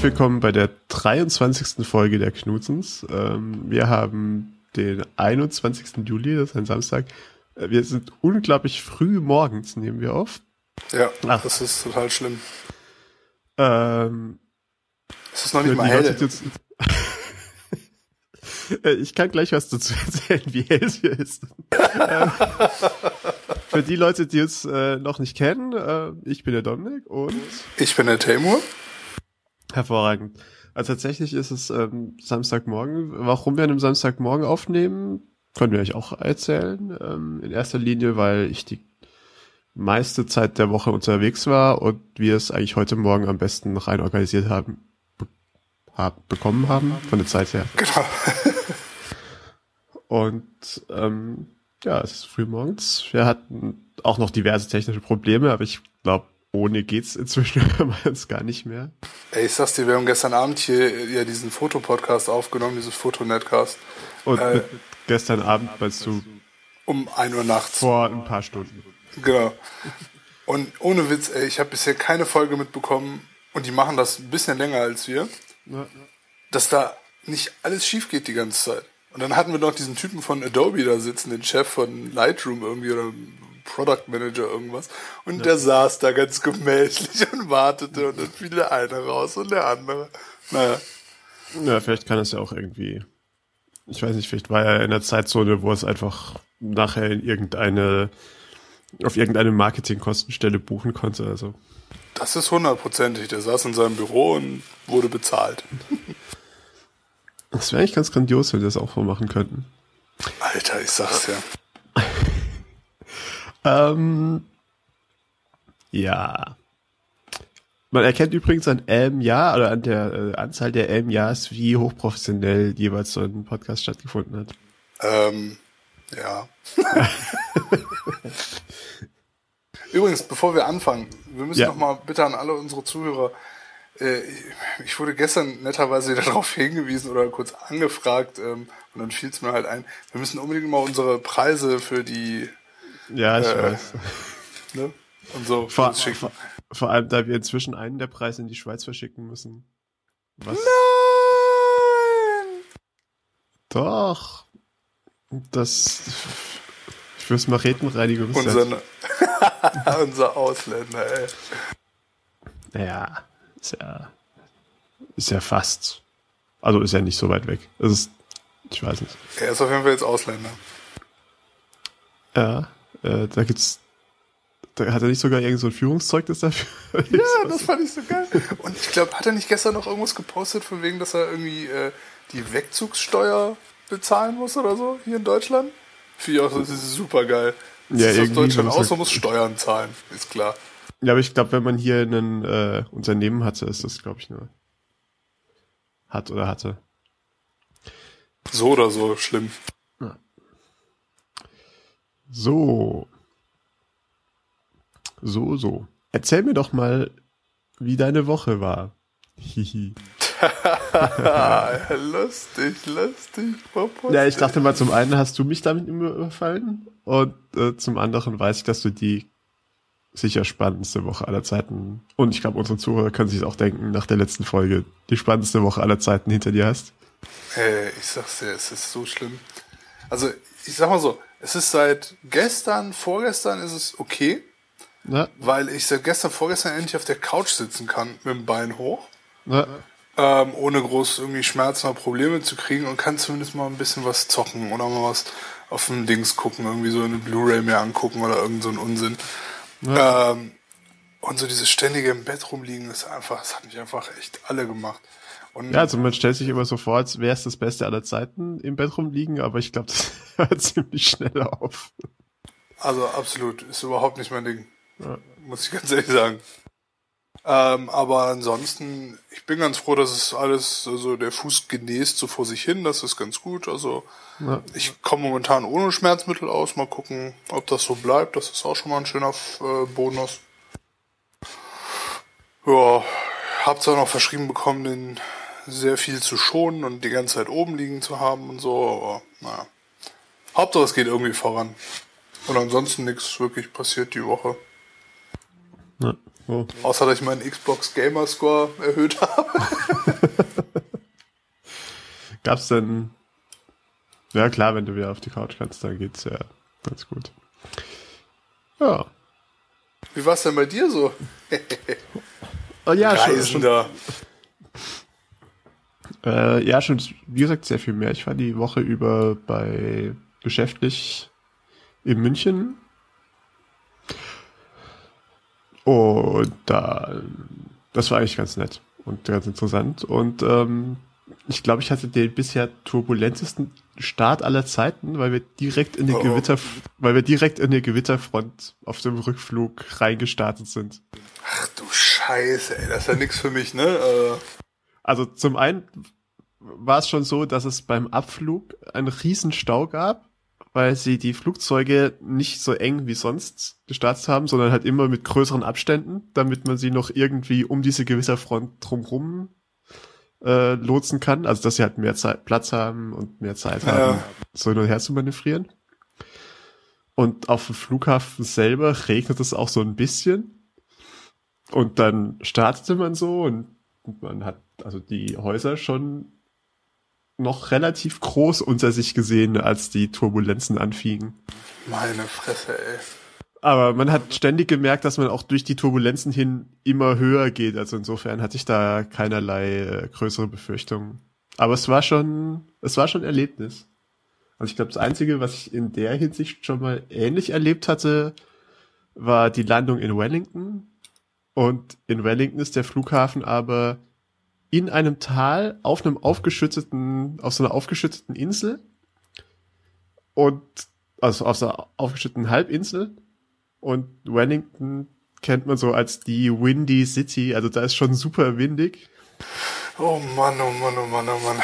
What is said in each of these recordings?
Herzlich willkommen bei der 23. Folge der Knutzens. Ähm, wir haben den 21. Juli, das ist ein Samstag. Äh, wir sind unglaublich früh morgens, nehmen wir auf. Ja, Ach. das ist total schlimm. Ähm, es ist noch nicht mal hell. Äh, ich kann gleich was dazu erzählen, wie hell es hier ist. Ähm, für die Leute, die es äh, noch nicht kennen, äh, ich bin der Dominik und ich bin der Taymur. Hervorragend. Also tatsächlich ist es ähm, Samstagmorgen. Warum wir an einem Samstagmorgen aufnehmen, können wir euch auch erzählen. Ähm, in erster Linie, weil ich die meiste Zeit der Woche unterwegs war und wir es eigentlich heute Morgen am besten rein organisiert haben, be hab, bekommen haben, von der Zeit her. Genau. und ähm, ja, es ist früh morgens. Wir hatten auch noch diverse technische Probleme, aber ich glaube, ohne geht's inzwischen gar nicht mehr. Ey, ich sag's dir, wir haben gestern Abend hier ja diesen Fotopodcast aufgenommen, dieses Fotonetcast. Und äh, gestern Abend meinst du? Um ein Uhr nachts. Vor ein paar Stunden. Genau. Und ohne Witz, ey, ich habe bisher keine Folge mitbekommen und die machen das ein bisschen länger als wir, ja. dass da nicht alles schief geht die ganze Zeit. Und dann hatten wir noch diesen Typen von Adobe da sitzen, den Chef von Lightroom irgendwie oder Product Manager irgendwas. Und ja. der saß da ganz gemächlich und wartete und dann fiel der eine raus und der andere. Naja. Ja, vielleicht kann es ja auch irgendwie, ich weiß nicht, vielleicht war er in der Zeitzone, wo es einfach nachher in irgendeine, auf irgendeine Marketingkostenstelle buchen konnte, also. Das ist hundertprozentig. Der saß in seinem Büro und wurde bezahlt. Das wäre eigentlich ganz grandios, wenn wir das auch mal machen könnten. Alter, ich sag's ja. Ähm, ja. Man erkennt übrigens an elm Jahr oder an der äh, Anzahl der elm Jahres, wie hochprofessionell jeweils so ein Podcast stattgefunden hat. Ähm, ja. Übrigens, bevor wir anfangen, wir müssen ja. noch mal bitte an alle unsere Zuhörer. Äh, ich wurde gestern netterweise darauf hingewiesen oder kurz angefragt ähm, und dann fiel es mir halt ein. Wir müssen unbedingt mal unsere Preise für die ja, ich äh, weiß. Ne? Und so vor, vor, vor, allem, da wir inzwischen einen der Preise in die Schweiz verschicken müssen. Was? Nein! Doch. Das fürs Maretenreinigung. Unser, unser Ausländer, ey. Naja, ist ja, ist ja fast. Also ist ja nicht so weit weg. Es ist, ich weiß nicht. Er ist auf jeden Fall jetzt Ausländer. Ja. Äh, da gibt's da hat er nicht sogar irgend so ein Führungszeugnis dafür? Ja, das fand ich so geil. Und ich glaube, hat er nicht gestern noch irgendwas gepostet, von wegen, dass er irgendwie äh, die Wegzugssteuer bezahlen muss oder so hier in Deutschland? Finde ich auch, das ist super geil. Das ja, ist aus Deutschland aus, man muss Steuern zahlen, ist klar. Ja, aber ich glaube, wenn man hier ein äh, Unternehmen hatte, ist das, glaube ich, nur hat oder hatte. So oder so schlimm. So. So, so. Erzähl mir doch mal, wie deine Woche war. Hihi. lustig, lustig. Popo. Ja, ich dachte mal, zum einen hast du mich damit überfallen und äh, zum anderen weiß ich, dass du die sicher spannendste Woche aller Zeiten und ich glaube, unsere Zuhörer können sich auch denken, nach der letzten Folge, die spannendste Woche aller Zeiten hinter dir hast. Hey, ich sag's dir, es ist so schlimm. Also, ich sag mal so, es ist seit gestern, vorgestern ist es okay. Ja. Weil ich seit gestern, vorgestern endlich auf der Couch sitzen kann mit dem Bein hoch. Ja. Ähm, ohne groß irgendwie Schmerzen oder Probleme zu kriegen und kann zumindest mal ein bisschen was zocken oder mal was auf dem Dings gucken, irgendwie so eine Blu-ray mehr angucken oder irgend so ein Unsinn. Ja. Ähm, und so dieses ständige im Bett rumliegen ist einfach, das hat mich einfach echt alle gemacht. Und ja, also man stellt sich immer so vor, als wäre es das Beste aller Zeiten im Bett rumliegen, aber ich glaube, das hört ziemlich schnell auf. Also absolut, ist überhaupt nicht mein Ding. Ja. Muss ich ganz ehrlich sagen. Ähm, aber ansonsten, ich bin ganz froh, dass es alles, also der Fuß genäst so vor sich hin, das ist ganz gut. Also ja. ich komme momentan ohne Schmerzmittel aus, mal gucken, ob das so bleibt. Das ist auch schon mal ein schöner äh, Bonus. Ja, hab's auch noch verschrieben bekommen, den sehr viel zu schonen und die ganze Zeit oben liegen zu haben und so, aber naja. Hauptsache es geht irgendwie voran. Und ansonsten nichts wirklich passiert die Woche. Ja. Oh. Außer, dass ich meinen Xbox Gamer Score erhöht habe. Gab's denn. Ja, klar, wenn du wieder auf die Couch kannst, dann geht's ja ganz gut. Ja. Wie war's denn bei dir so? oh, ja, Reisender. Schon, äh, ja, schon, wie gesagt, sehr viel mehr. Ich war die Woche über bei geschäftlich in München. Und da, das war eigentlich ganz nett und ganz interessant. Und ähm, ich glaube, ich hatte den bisher turbulentesten Start aller Zeiten, weil wir direkt in eine oh. Gewitter, weil wir direkt in eine Gewitterfront auf dem Rückflug reingestartet sind. Ach du Scheiße, ey, das ist ja nichts für mich, ne? Äh. Also zum einen war es schon so, dass es beim Abflug einen riesen Stau gab, weil sie die Flugzeuge nicht so eng wie sonst gestartet haben, sondern halt immer mit größeren Abständen, damit man sie noch irgendwie um diese Gewitterfront drumherum äh, lotsen kann, also dass sie halt mehr Zeit, Platz haben und mehr Zeit ja. haben, so hin und her zu manövrieren. Und auf dem Flughafen selber regnet es auch so ein bisschen. Und dann startete man so und man hat also die Häuser schon noch relativ groß unter sich gesehen, als die Turbulenzen anfingen. Meine Fresse, ey. Aber man hat ständig gemerkt, dass man auch durch die Turbulenzen hin immer höher geht. Also insofern hatte ich da keinerlei äh, größere Befürchtungen. Aber es war schon, es war schon Erlebnis. Also ich glaube, das Einzige, was ich in der Hinsicht schon mal ähnlich erlebt hatte, war die Landung in Wellington. Und in Wellington ist der Flughafen aber in einem Tal auf einem aufgeschütteten, auf so einer aufgeschütteten Insel. Und, also auf so einer aufgeschütteten Halbinsel. Und Wellington kennt man so als die Windy City, also da ist schon super windig. Oh Mann, oh Mann, oh Mann, oh Mann.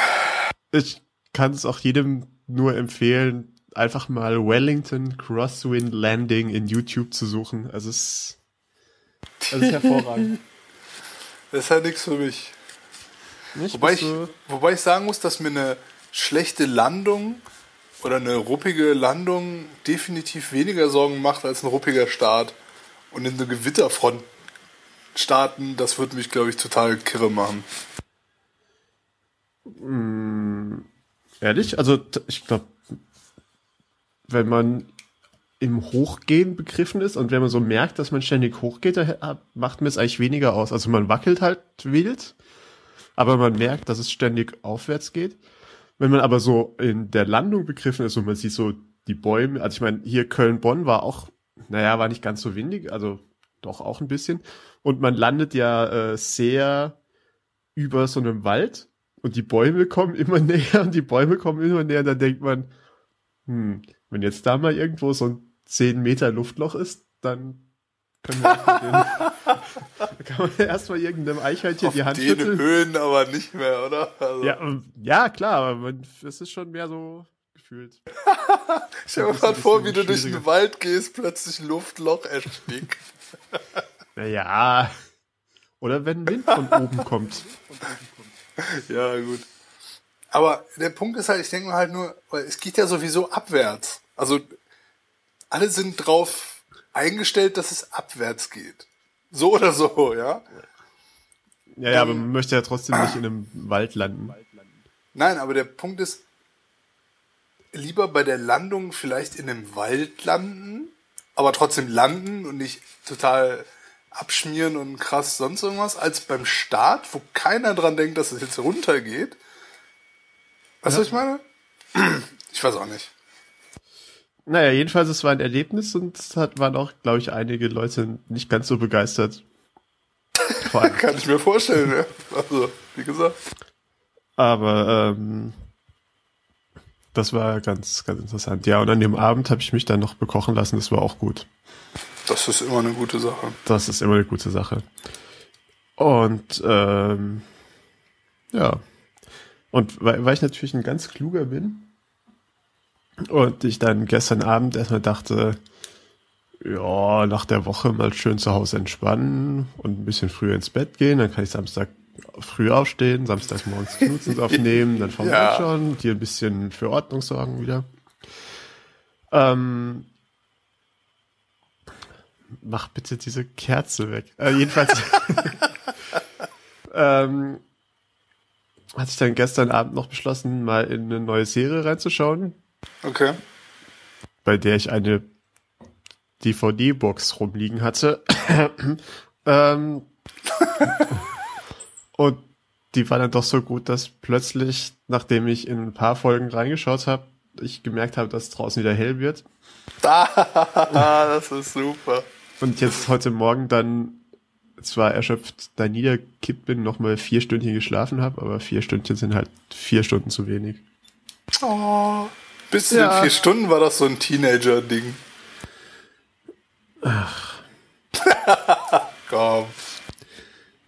Ich kann es auch jedem nur empfehlen, einfach mal Wellington Crosswind Landing in YouTube zu suchen. Also es, es ist hervorragend. das ist halt nichts für mich. Nicht wobei, ich, wobei ich sagen muss, dass mir eine schlechte Landung oder eine ruppige Landung definitiv weniger Sorgen macht als ein ruppiger Start. Und in eine Gewitterfront starten, das würde mich, glaube ich, total kirre machen. Mm, ehrlich? Also, ich glaube, wenn man im Hochgehen begriffen ist und wenn man so merkt, dass man ständig hochgeht, macht mir es eigentlich weniger aus. Also man wackelt halt wild, aber man merkt, dass es ständig aufwärts geht. Wenn man aber so in der Landung begriffen ist und man sieht so die Bäume, also ich meine, hier Köln-Bonn war auch, naja, war nicht ganz so windig, also doch auch ein bisschen. Und man landet ja äh, sehr über so einem Wald und die Bäume kommen immer näher und die Bäume kommen immer näher. Und dann denkt man, hm, wenn jetzt da mal irgendwo so ein 10 Meter Luftloch ist, dann können wir kann man erstmal irgendeinem Eichhörnchen Auf die Hand den schütteln. Höhen aber nicht mehr, oder? Also. Ja, ja, klar, aber es ist schon mehr so gefühlt. Stell dir mal vor, wie du durch den Wald gehst, plötzlich Luftloch erstickt. naja. Oder wenn Wind von oben kommt. Ja, gut. Aber der Punkt ist halt, ich denke mir halt nur, es geht ja sowieso abwärts. Also alle sind drauf eingestellt, dass es abwärts geht. So oder so, ja. Ja, ja, aber man möchte ja trotzdem nicht in einem Wald landen. Nein, aber der Punkt ist, lieber bei der Landung vielleicht in einem Wald landen, aber trotzdem landen und nicht total abschmieren und krass sonst irgendwas, als beim Start, wo keiner dran denkt, dass es jetzt runtergeht. Weißt du, ja. was ich meine? Ich weiß auch nicht. Naja, jedenfalls, es war ein Erlebnis und es hat, waren auch, glaube ich, einige Leute nicht ganz so begeistert. Kann ich mir vorstellen, ja. Also, wie gesagt. Aber ähm, das war ganz, ganz interessant. Ja, und an dem Abend habe ich mich dann noch bekochen lassen, das war auch gut. Das ist immer eine gute Sache. Das ist immer eine gute Sache. Und ähm, ja. Und weil, weil ich natürlich ein ganz kluger bin, und ich dann gestern Abend erstmal dachte, ja, nach der Woche mal schön zu Hause entspannen und ein bisschen früher ins Bett gehen. Dann kann ich Samstag früh aufstehen, Samstag morgens Knutzens aufnehmen, dann fahren wir schon, dir ein bisschen für Ordnung sorgen wieder. Ähm, mach bitte diese Kerze weg. Äh, jedenfalls ähm, hatte ich dann gestern Abend noch beschlossen, mal in eine neue Serie reinzuschauen. Okay. Bei der ich eine DVD-Box rumliegen hatte. ähm, und die war dann doch so gut, dass plötzlich, nachdem ich in ein paar Folgen reingeschaut habe, ich gemerkt habe, dass draußen wieder hell wird. das ist super. Und jetzt heute Morgen dann zwar erschöpft da niederkippt bin, nochmal vier Stündchen geschlafen habe, aber vier Stündchen sind halt vier Stunden zu wenig. Oh, bis zu ja. den vier Stunden war das so ein Teenager-Ding. Ach. Komm.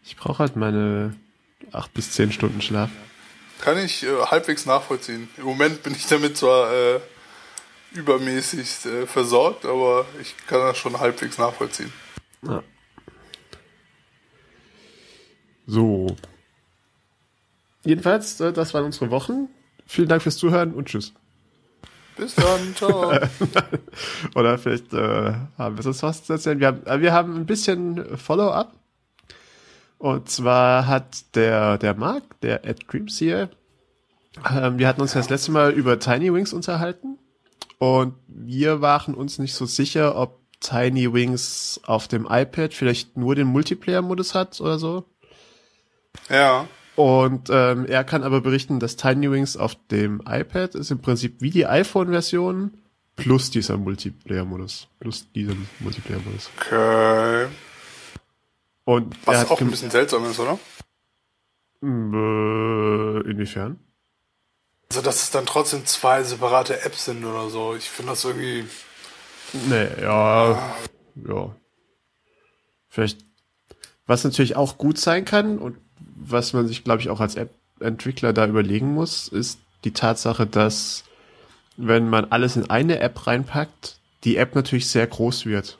Ich brauche halt meine acht bis zehn Stunden Schlaf. Kann ich äh, halbwegs nachvollziehen. Im Moment bin ich damit zwar äh, übermäßig äh, versorgt, aber ich kann das schon halbwegs nachvollziehen. Ja. So. Jedenfalls, äh, das waren unsere Wochen. Vielen Dank fürs Zuhören und tschüss. Bis dann, ciao. Oder vielleicht äh, haben wir sonst was zu erzählen. Wir haben, äh, wir haben ein bisschen Follow-up. Und zwar hat der, der Mark, der Ed Creams hier, ähm, wir hatten uns ja. das letzte Mal über Tiny Wings unterhalten. Und wir waren uns nicht so sicher, ob Tiny Wings auf dem iPad vielleicht nur den Multiplayer-Modus hat oder so. Ja. Und ähm, er kann aber berichten, dass Tiny Wings auf dem iPad ist im Prinzip wie die iPhone-Version plus dieser Multiplayer-Modus. Plus diesem Multiplayer-Modus. Okay. Und Was auch ein bisschen seltsam ist, oder? Äh, inwiefern? Also, dass es dann trotzdem zwei separate Apps sind oder so. Ich finde das irgendwie. Nee, ja. Ah. Ja. Vielleicht. Was natürlich auch gut sein kann und was man sich, glaube ich, auch als App-Entwickler da überlegen muss, ist die Tatsache, dass wenn man alles in eine App reinpackt, die App natürlich sehr groß wird.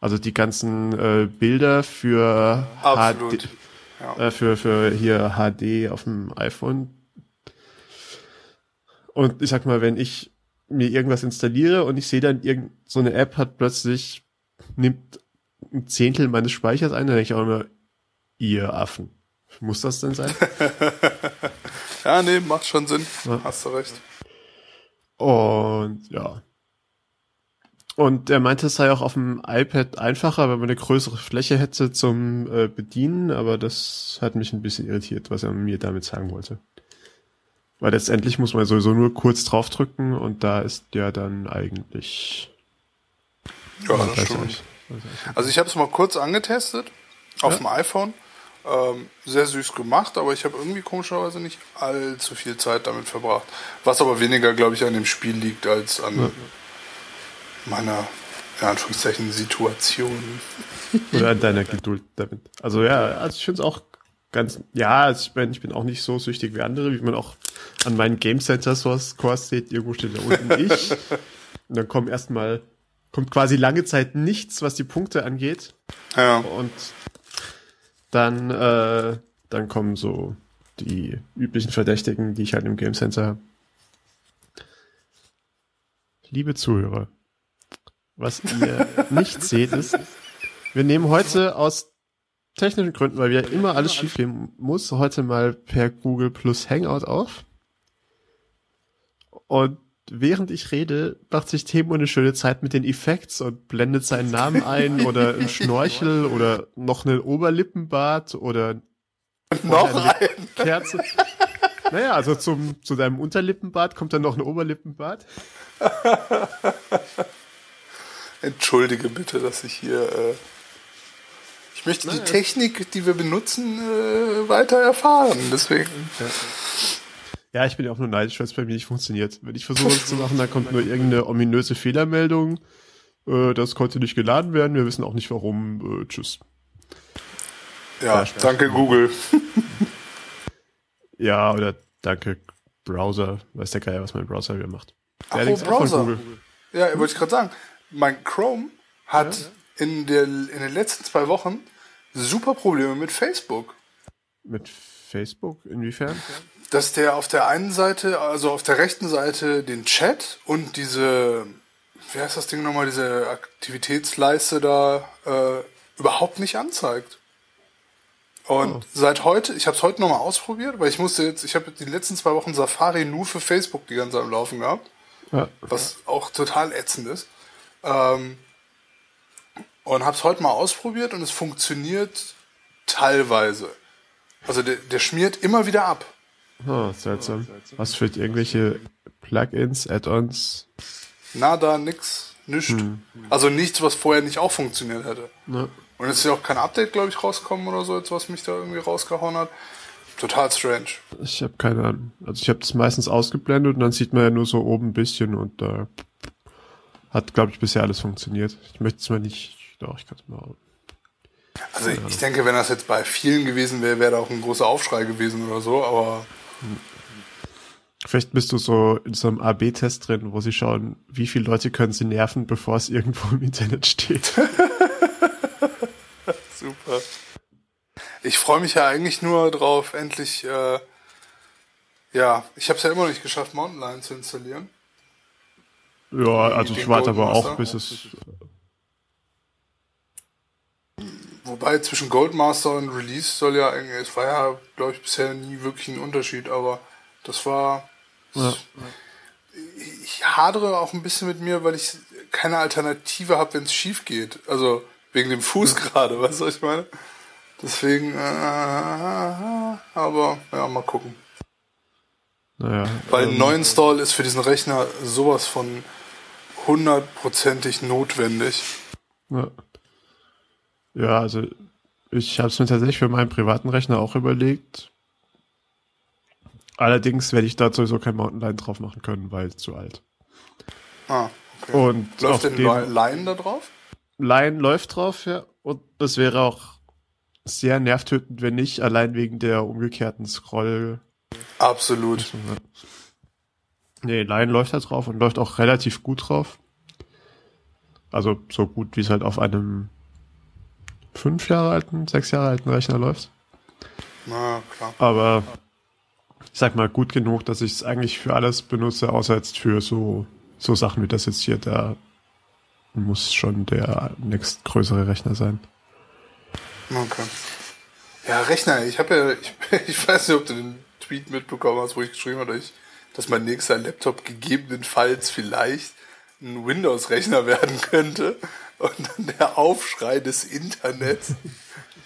Also die ganzen äh, Bilder für Absolut. HD, ja. äh, für für hier HD auf dem iPhone. Und ich sag mal, wenn ich mir irgendwas installiere und ich sehe dann irgend so eine App hat plötzlich nimmt ein Zehntel meines Speichers ein, dann denke ich auch immer, ihr Affen. Muss das denn sein? ja, nee, macht schon Sinn. Ja. Hast du recht. Und ja. Und er meinte, es sei auch auf dem iPad einfacher, wenn man eine größere Fläche hätte zum äh, Bedienen, aber das hat mich ein bisschen irritiert, was er mir damit sagen wollte. Weil letztendlich muss man sowieso nur kurz draufdrücken und da ist ja dann eigentlich. Ja, das stimmt. Also ich habe es mal kurz angetestet auf ja? dem iPhone ähm, sehr süß gemacht, aber ich habe irgendwie komischerweise nicht allzu viel Zeit damit verbracht. Was aber weniger, glaube ich, an dem Spiel liegt als an ja. meiner, in Anführungszeichen, Situation. Oder an deiner Geduld damit. Also ja, also ich finde es auch ganz, ja, also ich, mein, ich bin auch nicht so süchtig wie andere, wie man auch an meinen Game Center Scores sieht. Irgendwo steht da unten ich. Und dann kommen erstmal, kommt quasi lange Zeit nichts, was die Punkte angeht. Ja. Und dann, äh, dann kommen so die üblichen Verdächtigen, die ich halt im Game Center habe. Liebe Zuhörer, was ihr nicht seht, ist, wir nehmen heute aus technischen Gründen, weil wir immer alles schiefgehen muss, heute mal per Google Plus Hangout auf. Und während ich rede, macht sich Temo eine schöne Zeit mit den Effekts und blendet seinen Namen ein oder ein Schnorchel oder noch einen Oberlippenbart oder noch eine Kerze. Naja, also zum, zu deinem Unterlippenbart kommt dann noch ein Oberlippenbart. Entschuldige bitte, dass ich hier. Äh ich möchte naja. die Technik, die wir benutzen, äh, weiter erfahren. Deswegen. Ja. Ja, ich bin ja auch nur neidisch, weil es bei mir nicht funktioniert. Wenn ich versuche es zu machen, dann kommt nur irgendeine ominöse Fehlermeldung. Äh, das konnte nicht geladen werden. Wir wissen auch nicht warum. Äh, tschüss. Ja, ja danke Google. ja, oder danke Browser. Weiß der Geier, was mein Browser wieder macht. Ach, oh, Browser. Ja, wollte ich gerade sagen. Mein Chrome hat ja, ja. In, der, in den letzten zwei Wochen super Probleme mit Facebook. Mit Facebook? Inwiefern? Dass der auf der einen Seite, also auf der rechten Seite den Chat und diese wie heißt das Ding nochmal, diese Aktivitätsleiste da äh, überhaupt nicht anzeigt. Und oh. seit heute, ich habe es heute nochmal ausprobiert, weil ich musste jetzt, ich habe die letzten zwei Wochen Safari nur für Facebook die ganze Zeit am Laufen gehabt, ja. was auch total ätzend ist. Ähm, und habe es heute mal ausprobiert und es funktioniert teilweise. Also der, der schmiert immer wieder ab. Oh, seltsam. Was für irgendwelche Plugins, Add-ons? Nada, nix, nichts. Hm. Also nichts, was vorher nicht auch funktioniert hätte. Ja. Und es ist ja auch kein Update, glaube ich, rausgekommen oder so, jetzt, was mich da irgendwie rausgehauen hat. Total strange. Ich habe keine Ahnung. Also ich habe das meistens ausgeblendet und dann sieht man ja nur so oben ein bisschen und da äh, hat, glaube ich, bisher alles funktioniert. Ich möchte es mal nicht, doch, ich kann es mal. Also ich, ich denke, wenn das jetzt bei vielen gewesen wäre, wäre da auch ein großer Aufschrei gewesen oder so, aber. Vielleicht bist du so in so einem AB-Test drin, wo sie schauen, wie viele Leute können sie nerven, bevor es irgendwo im Internet steht. Super. Ich freue mich ja eigentlich nur drauf, endlich, äh, ja, ich habe es ja immer noch nicht geschafft, Mountain Lion zu installieren. Ja, also ich warte aber auch, bis es. Wobei zwischen Goldmaster und Release soll ja eigentlich, es war ja, glaube ich, bisher nie wirklich ein Unterschied, aber das war. Ja. Ich hadere auch ein bisschen mit mir, weil ich keine Alternative habe, wenn es schief geht. Also Wegen dem Fuß gerade, weißt du, was ich meine? Deswegen, äh, aber ja, mal gucken. Naja. Weil ein ähm, Neuinstall ist für diesen Rechner sowas von hundertprozentig notwendig. Ja. Ja, also ich habe es mir tatsächlich für meinen privaten Rechner auch überlegt. Allerdings werde ich da sowieso kein Mountain Lion drauf machen können, weil zu alt. Ah, okay. Und Läuft denn Lion da drauf? Line läuft drauf, ja. Und das wäre auch sehr nervtötend, wenn nicht, allein wegen der umgekehrten Scroll. Absolut. Nee, Line läuft da drauf und läuft auch relativ gut drauf. Also so gut, wie es halt auf einem fünf Jahre alten, sechs Jahre alten Rechner läuft. Na, klar. Aber ich sag mal gut genug, dass ich es eigentlich für alles benutze, außer jetzt für so, so Sachen wie das jetzt hier, da muss schon der nächstgrößere Rechner sein. Okay. Ja, Rechner, ich habe ja, ich, ich, weiß nicht, ob du den Tweet mitbekommen hast, wo ich geschrieben habe, dass, mein nächster Laptop gegebenenfalls vielleicht ein Windows-Rechner werden könnte. Und dann der Aufschrei des Internets.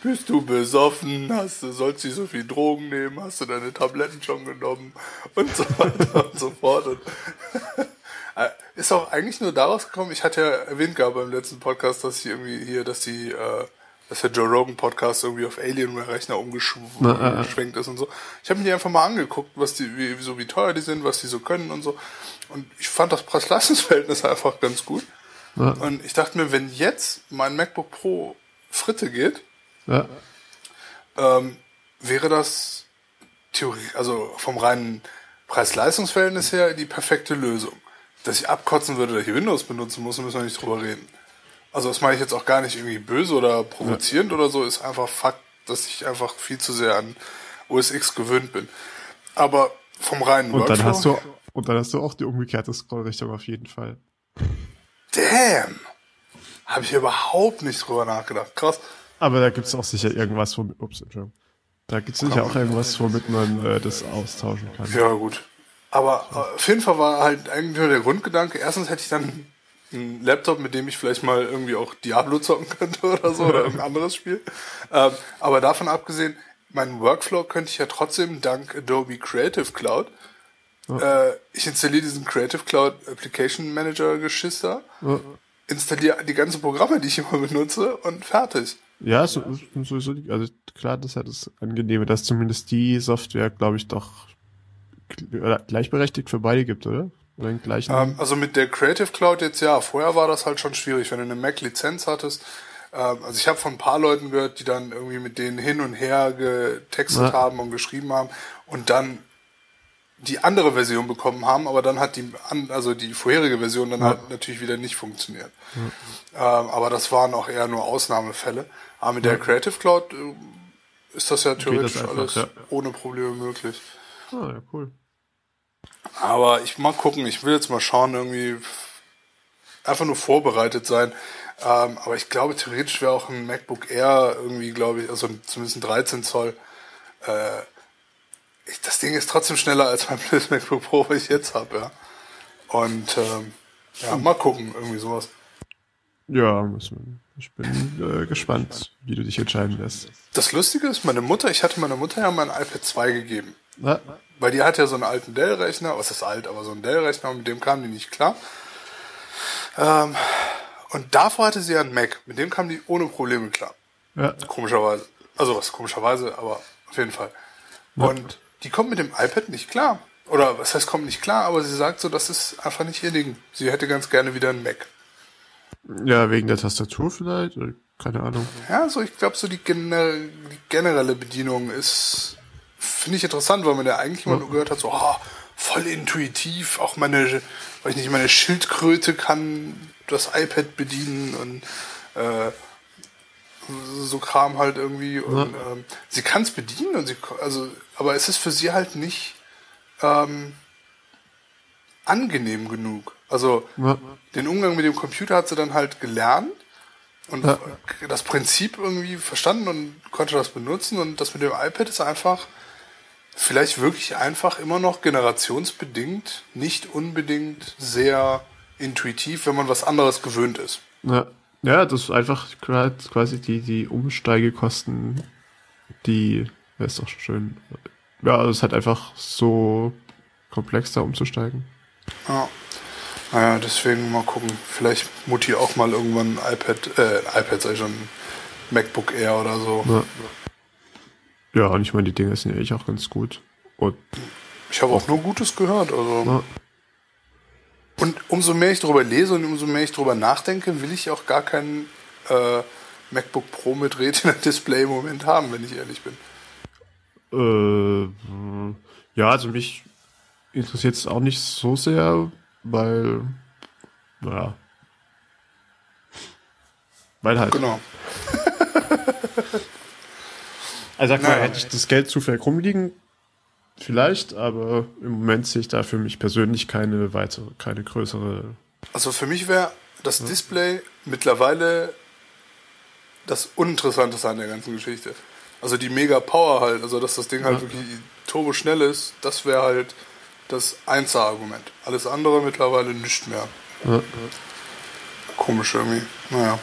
Bist du besoffen? Hast du, sollst du so viel Drogen nehmen? Hast du deine Tabletten schon genommen? Und so weiter und so fort. Und äh, ist auch eigentlich nur daraus gekommen, ich hatte ja erwähnt gehabt beim letzten Podcast, dass ich irgendwie hier, dass die, äh, dass der Joe Rogan Podcast irgendwie auf Alienware-Rechner umgeschwenkt ist und so. Ich habe mir die einfach mal angeguckt, was die, wie, so wie teuer die sind, was die so können und so. Und ich fand das Preis-Leistungs-Verhältnis einfach ganz gut. Ja. Und ich dachte mir, wenn jetzt mein MacBook Pro Fritte geht, ja. ähm, wäre das Theorie, also vom reinen Preis-Leistungs-Verhältnis her die perfekte Lösung dass ich abkotzen würde, dass ich Windows benutzen muss, müssen wir nicht drüber reden. Also das meine ich jetzt auch gar nicht irgendwie böse oder provozierend ja. oder so, ist einfach Fakt, dass ich einfach viel zu sehr an OS X gewöhnt bin. Aber vom reinen und Workflow, dann hast du Und dann hast du auch die umgekehrte Scrollrichtung auf jeden Fall. Damn! Habe ich überhaupt nicht drüber nachgedacht. Krass. Aber da gibt es auch sicher irgendwas, womit, ups, Entschuldigung. Da gibt es sicher auch irgendwas, womit man äh, das austauschen kann. Ja, gut. Aber äh, auf jeden Fall war halt eigentlich nur der Grundgedanke. Erstens hätte ich dann einen Laptop, mit dem ich vielleicht mal irgendwie auch Diablo zocken könnte oder so oder irgendein anderes Spiel. Ähm, aber davon abgesehen, meinen Workflow könnte ich ja trotzdem dank Adobe Creative Cloud. Oh. Äh, ich installiere diesen Creative Cloud Application Manager Geschiss da, oh. installiere die ganzen Programme, die ich immer benutze und fertig. Ja, so, sowieso, also klar, das ist ja das Angenehme, dass zumindest die Software, glaube ich, doch gleichberechtigt für beide gibt, oder? oder den gleichen? Ähm, also mit der Creative Cloud jetzt ja. Vorher war das halt schon schwierig, wenn du eine Mac-Lizenz hattest. Ähm, also ich habe von ein paar Leuten gehört, die dann irgendwie mit denen hin und her getextet ja. haben und geschrieben haben und dann die andere Version bekommen haben, aber dann hat die also die vorherige Version dann ja. halt natürlich wieder nicht funktioniert. Ja. Ähm, aber das waren auch eher nur Ausnahmefälle. Aber mit der Creative Cloud äh, ist das ja theoretisch das einfach, alles ohne Probleme möglich. Ah, ja, cool. Aber ich mal gucken, ich will jetzt mal schauen, irgendwie. einfach nur vorbereitet sein. Ähm, aber ich glaube, theoretisch wäre auch ein MacBook Air irgendwie, glaube ich, also zumindest ein 13 Zoll. Äh, ich, das Ding ist trotzdem schneller als mein MacBook Pro, was ich jetzt habe, ja. Und ähm, ja, mal gucken, irgendwie sowas. Ja, ich bin äh, gespannt, wie du dich entscheiden lässt. Das Lustige ist, meine Mutter, ich hatte meiner Mutter ja mein iPad 2 gegeben. Ja. Weil die hat ja so einen alten Dell-Rechner, was ist alt, aber so einen Dell-Rechner, mit dem kam die nicht klar. Ähm, und davor hatte sie ja einen Mac, mit dem kam die ohne Probleme klar. Ja. Komischerweise. Also was komischerweise, aber auf jeden Fall. Ja. Und die kommt mit dem iPad nicht klar. Oder was heißt, kommt nicht klar, aber sie sagt so, das ist einfach nicht ihr Ding. Sie hätte ganz gerne wieder einen Mac. Ja, wegen der Tastatur vielleicht? Keine Ahnung. Ja, so ich glaube, so die, gener die, generelle Bedienung ist, finde ich interessant, weil man ja eigentlich immer ja. nur gehört hat, so, oh, voll intuitiv, auch meine, weiß ich nicht, meine Schildkröte kann das iPad bedienen und äh, so Kram halt irgendwie. Und ja. ähm, sie kann es bedienen und sie, also, aber es ist für sie halt nicht ähm, angenehm genug. Also ja. den Umgang mit dem Computer hat sie dann halt gelernt und ja. das Prinzip irgendwie verstanden und konnte das benutzen und das mit dem iPad ist einfach vielleicht wirklich einfach immer noch generationsbedingt, nicht unbedingt sehr intuitiv, wenn man was anderes gewöhnt ist. Ja, ja das ist einfach quasi die, die Umsteigekosten, die, ja, ist doch schön. Ja, es ist halt einfach so komplex da umzusteigen. Ja. Naja, deswegen mal gucken. Vielleicht Mutti auch mal irgendwann ein iPad, äh, iPad sei schon, MacBook Air oder so. Ja. Ja, und ich meine, die Dinge sind ja echt auch ganz gut. Und ich habe auch nur Gutes gehört. Also. Ja. Und umso mehr ich darüber lese und umso mehr ich darüber nachdenke, will ich auch gar keinen äh, MacBook Pro mit Retina-Display im Moment haben, wenn ich ehrlich bin. Äh, ja, also mich interessiert es auch nicht so sehr, weil, naja. Weil halt. Genau. Also sag mal, hätte ich das Geld zufällig rumliegen, vielleicht, aber im Moment sehe ich da für mich persönlich keine weitere, keine größere. Also für mich wäre das ja. Display mittlerweile das Uninteressanteste an der ganzen Geschichte. Also die mega Power halt, also dass das Ding halt ja. wirklich turbo schnell ist, das wäre halt das Einser-Argument. Alles andere mittlerweile nicht mehr. Ja. Komisch irgendwie. Naja.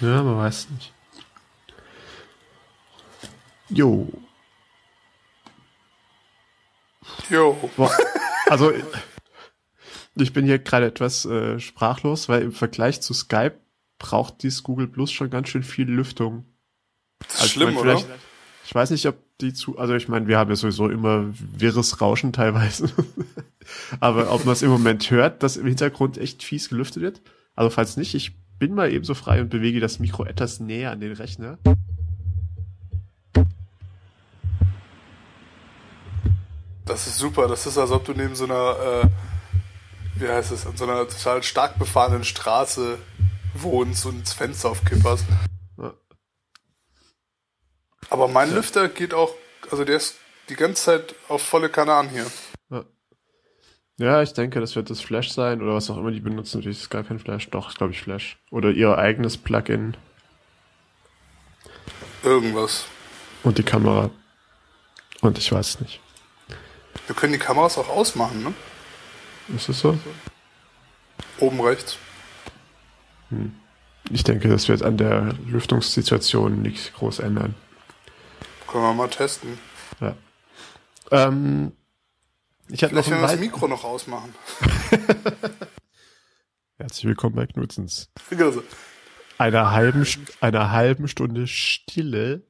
Ja, man weiß nicht. Jo. Jo. Also, ich bin hier gerade etwas äh, sprachlos, weil im Vergleich zu Skype braucht dieses Google Plus schon ganz schön viel Lüftung. Das ist also, schlimm, oder? Ich weiß nicht, ob die zu, also ich meine, wir haben ja sowieso immer wirres Rauschen teilweise. Aber ob man es im Moment hört, dass im Hintergrund echt fies gelüftet wird. Also falls nicht, ich bin mal ebenso frei und bewege das Mikro etwas näher an den Rechner. Das ist super. Das ist, als ob du neben so einer, äh, wie heißt es, an so einer total stark befahrenen Straße wohnst und das Fenster auf Kipp hast. Ja. Aber mein ja. Lüfter geht auch, also der ist die ganze Zeit auf volle Kanne an hier. Ja. ja, ich denke, das wird das Flash sein oder was auch immer die benutzen. Natürlich ist es gar kein Flash. Doch, ist glaube ich Flash. Oder ihr eigenes Plugin. Irgendwas. Und die Kamera. Und ich weiß nicht. Wir können die Kameras auch ausmachen, ne? Ist das so? Oben rechts. Hm. Ich denke, das wird an der Lüftungssituation nichts groß ändern. Können wir mal testen. Ja. Ähm, ich hatte Vielleicht noch das Mikro noch ausmachen. Herzlich willkommen bei Knutzens. Einer halben, einer halben Stunde Stille.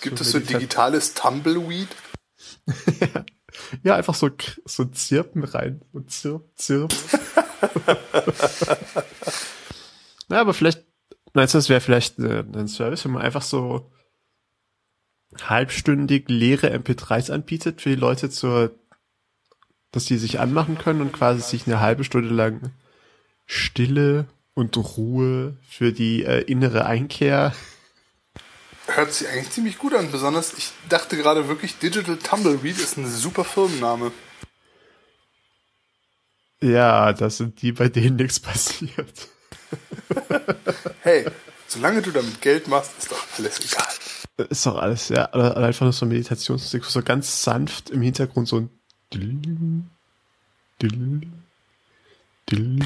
Gibt es so digitales Tumbleweed? Ja, einfach so, so Zirpen rein. So Zirp, Zirp. ja, aber vielleicht, meinst du, das wäre vielleicht ein Service, wenn man einfach so halbstündig leere MP3s anbietet für die Leute zur, dass die sich anmachen können und quasi sich eine halbe Stunde lang Stille und Ruhe für die äh, innere Einkehr hört sich eigentlich ziemlich gut an. Besonders, ich dachte gerade wirklich, Digital Tumbleweed ist ein super Firmenname. Ja, das sind die, bei denen nichts passiert. hey, solange du damit Geld machst, ist doch alles egal. Ist doch alles, ja. Oder einfach nur so Meditationsmusik, so ganz sanft im Hintergrund so ein Dill, Dill, Dill.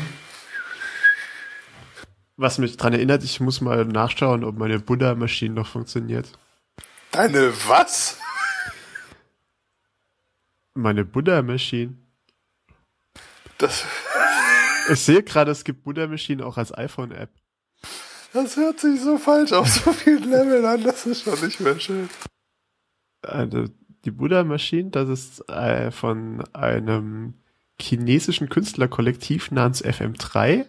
Was mich dran erinnert, ich muss mal nachschauen, ob meine Buddha-Maschine noch funktioniert. Deine was? Meine Buddha-Maschine. Das. Ich sehe gerade, es gibt Buddha-Maschinen auch als iPhone-App. Das hört sich so falsch auf so vielen Leveln an, das ist schon nicht mehr schön. Also, die Buddha-Maschine, das ist äh, von einem chinesischen Künstlerkollektiv namens FM3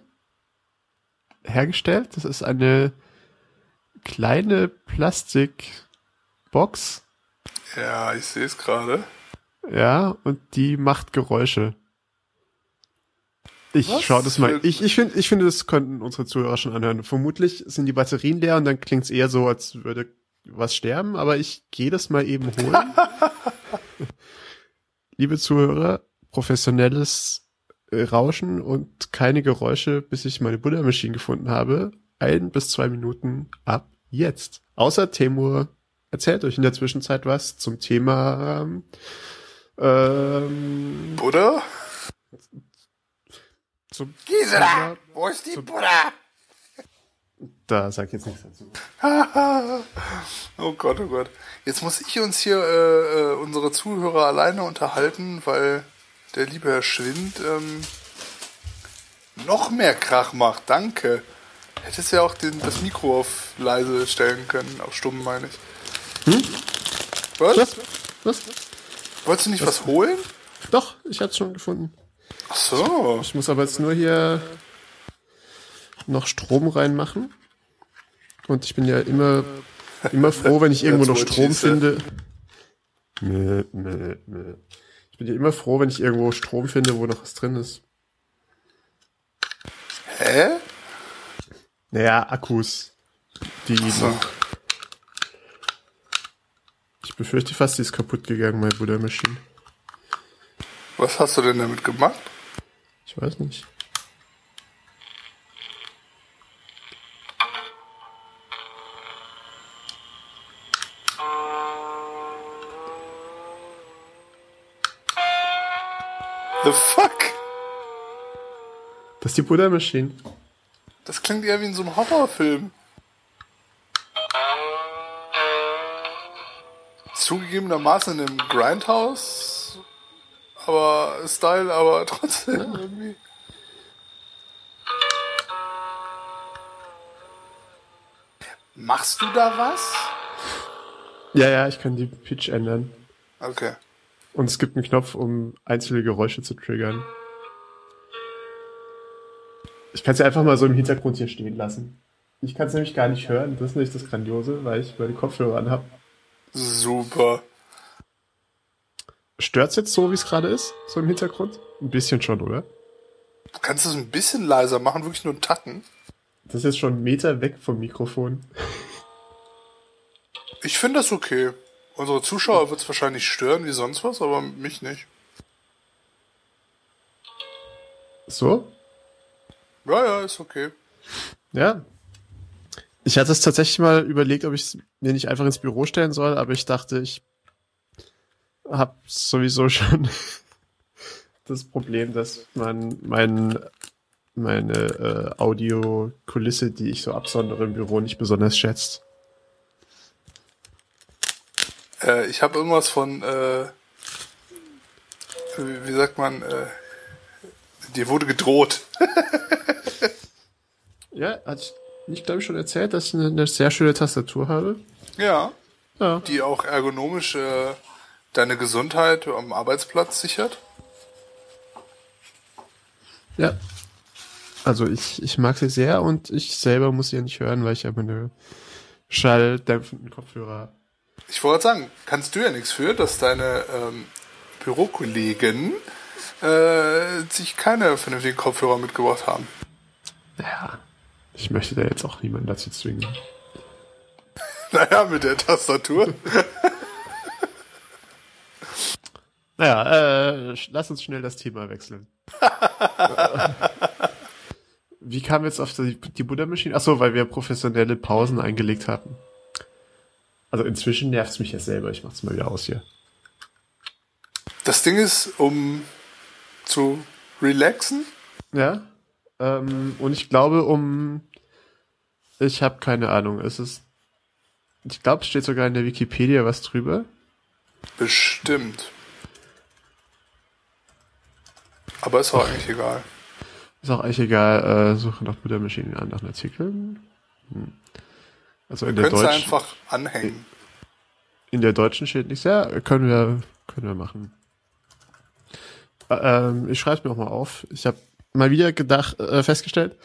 hergestellt. Das ist eine kleine Plastikbox. Ja, ich sehe es gerade. Ja, und die macht Geräusche. Ich Was? schau das mal. Ich, ich finde, ich finde, das könnten unsere Zuhörer schon anhören. Vermutlich sind die Batterien leer und dann klingt es eher so, als würde was sterben, aber ich gehe das mal eben holen. Liebe Zuhörer, professionelles äh, Rauschen und keine Geräusche, bis ich meine Buddha-Maschine gefunden habe. Ein bis zwei Minuten ab jetzt. Außer Temur erzählt euch in der Zwischenzeit was zum Thema ähm, ähm, Buddha? Zum Gisela, wo ist die Buddha? Da sag ich jetzt nichts dazu. oh Gott, oh Gott. Jetzt muss ich uns hier äh, äh, unsere Zuhörer alleine unterhalten, weil der liebe Herr Schwind ähm, noch mehr Krach macht. Danke. Hättest ja auch den, das Mikro auf leise stellen können, auf stumm meine ich. Hm? Was? Was? Was? Wolltest du nicht was, was holen? Doch, ich hab's schon gefunden. Ach so. Ich, muss aber jetzt nur hier noch Strom reinmachen. Und ich bin ja immer, immer froh, wenn ich irgendwo noch Strom finde. Nö, nö, nö. Ich bin ja immer froh, wenn ich irgendwo Strom finde, wo noch was drin ist. Hä? Naja, Akkus. Die so. noch. Ich befürchte fast, die ist kaputt gegangen, meine Buddha Machine. Was hast du denn damit gemacht? Ich weiß nicht. The fuck? Das ist die Buddha Machine. Das klingt eher wie in so einem Horrorfilm. Zugegebenermaßen in einem Grindhouse, aber Style, aber trotzdem ja. irgendwie. Machst du da was? Ja, ja, ich kann die Pitch ändern. Okay. Und es gibt einen Knopf, um einzelne Geräusche zu triggern. Ich kann es ja einfach mal so im Hintergrund hier stehen lassen. Ich kann es nämlich gar nicht hören. Das ist nicht das Grandiose, weil ich meine Kopfhörer anhab. Super. Stört's jetzt so, wie es gerade ist? So im Hintergrund? Ein bisschen schon, oder? Du kannst es ein bisschen leiser machen, wirklich nur einen Tacken. Das ist jetzt schon einen Meter weg vom Mikrofon. Ich finde das okay. Unsere Zuschauer wird es wahrscheinlich stören wie sonst was, aber mich nicht. So? Ja, ja, ist okay. Ja. Ich hatte es tatsächlich mal überlegt, ob ich es mir nicht einfach ins Büro stellen soll, aber ich dachte, ich habe sowieso schon das Problem, dass man mein, meine äh, Audiokulisse, die ich so absondere im Büro, nicht besonders schätzt. Äh, ich habe irgendwas von, äh, wie sagt man, äh, dir wurde gedroht. ja, hatte ich nicht, glaube ich, schon erzählt, dass ich eine, eine, sehr schöne Tastatur habe. Ja. ja. Die auch ergonomisch äh, deine Gesundheit am Arbeitsplatz sichert. Ja. Also ich, ich mag sie sehr und ich selber muss sie ja nicht hören, weil ich habe eine schalldämpfenden Kopfhörer habe. Ich wollte sagen, kannst du ja nichts für, dass deine ähm, Bürokollegen äh, sich keine vernünftigen Kopfhörer mitgebracht haben. Ja, ich möchte da jetzt auch niemanden dazu zwingen. naja, mit der Tastatur. Naja, äh, lass uns schnell das Thema wechseln. Wie kam jetzt auf die, die Buddha Machine? Achso, weil wir professionelle Pausen eingelegt hatten. Also inzwischen nervt es mich ja selber. Ich mach's mal wieder aus hier. Das Ding ist, um zu relaxen. Ja. Ähm, und ich glaube, um. Ich habe keine Ahnung. Es ist. Ich glaube, es steht sogar in der Wikipedia was drüber. Bestimmt. Aber ist auch eigentlich egal. Ist auch eigentlich egal. Äh, suche nach Buddha Machine an nach Artikeln. Hm. Also in der deutschen. einfach anhängen. In der deutschen steht nichts. Ja, können wir, können wir machen. Ähm, ich schreibe es mir auch mal auf. Ich habe mal wieder gedacht, äh, festgestellt.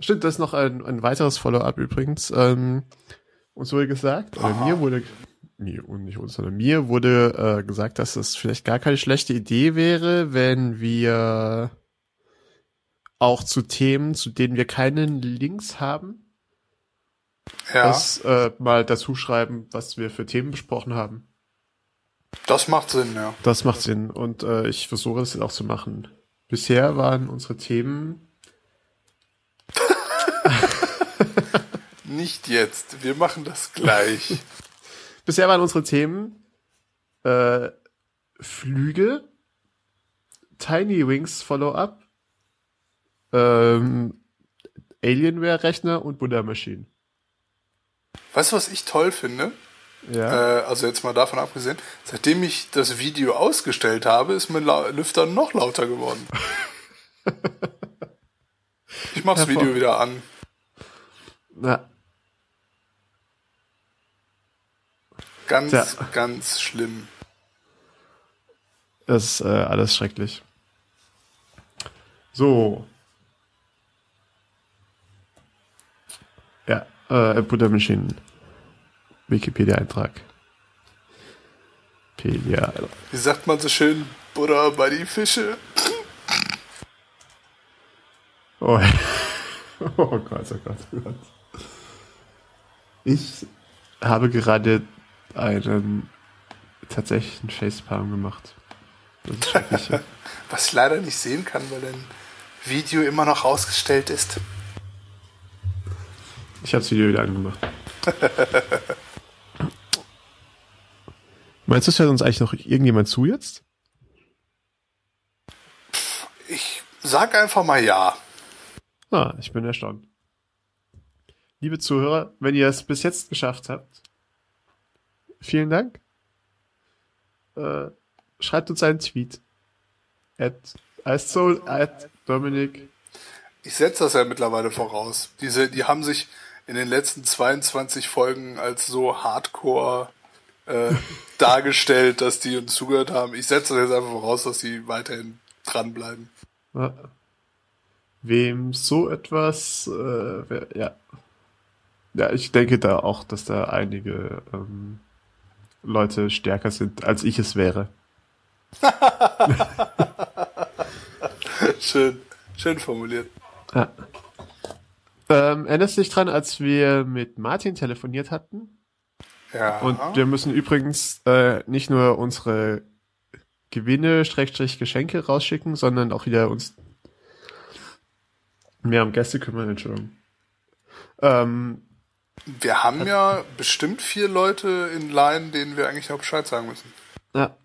Stimmt, das ist noch ein, ein weiteres Follow-up übrigens. Ähm, uns wurde gesagt, oder Aha. mir wurde, mir und nicht uns, sondern mir wurde äh, gesagt, dass es vielleicht gar keine schlechte Idee wäre, wenn wir auch zu Themen, zu denen wir keinen Links haben, ja. das äh, mal dazu schreiben, was wir für Themen besprochen haben. Das macht Sinn, ja. Das macht Sinn und äh, ich versuche das jetzt auch zu machen. Bisher waren unsere Themen Nicht jetzt, wir machen das gleich. Bisher waren unsere Themen äh, Flüge, Tiny Wings Follow-up, ähm, Alienware-Rechner und Buddha Machine. Weißt du, was ich toll finde? Ja. Äh, also jetzt mal davon abgesehen, seitdem ich das Video ausgestellt habe, ist mein La Lüfter noch lauter geworden. ich mach das Video wieder an. Na. Ganz, Tja. ganz schlimm. Das ist äh, alles schrecklich. So. Ja, äh, Buddha Machine. Wikipedia-Eintrag. Wikipedia. Wie sagt man so schön, Buddha bei die Fische? Oh. oh Gott, oh Gott, oh Gott. Ich habe gerade einen tatsächlichen Facepalm gemacht. Das ist schrecklich. Was ich leider nicht sehen kann, weil dein Video immer noch ausgestellt ist. Ich habe das Video wieder angemacht. Meinst du, es hört uns eigentlich noch irgendjemand zu jetzt? Ich sag einfach mal ja. Ah, ich bin erstaunt. Liebe Zuhörer, wenn ihr es bis jetzt geschafft habt, vielen Dank. Äh, schreibt uns einen Tweet. At, also, at Dominik. Ich setze das ja mittlerweile voraus. Diese, die haben sich in den letzten 22 Folgen als so hardcore äh, dargestellt, dass die uns zugehört haben. Ich setze das jetzt einfach voraus, dass sie weiterhin dranbleiben. Ja. Wem so etwas, äh, wer, ja. Ja, ich denke da auch, dass da einige ähm, Leute stärker sind, als ich es wäre. schön, schön formuliert. Ja. Ähm, erinnerst du dich dran, als wir mit Martin telefoniert hatten? Ja. Und wir müssen übrigens äh, nicht nur unsere Gewinne, Schrägstrich Geschenke rausschicken, sondern auch wieder uns mehr um Gäste kümmern, Entschuldigung. Ähm, wir haben ja bestimmt vier Leute in Line, denen wir eigentlich noch Bescheid sagen müssen. Ja.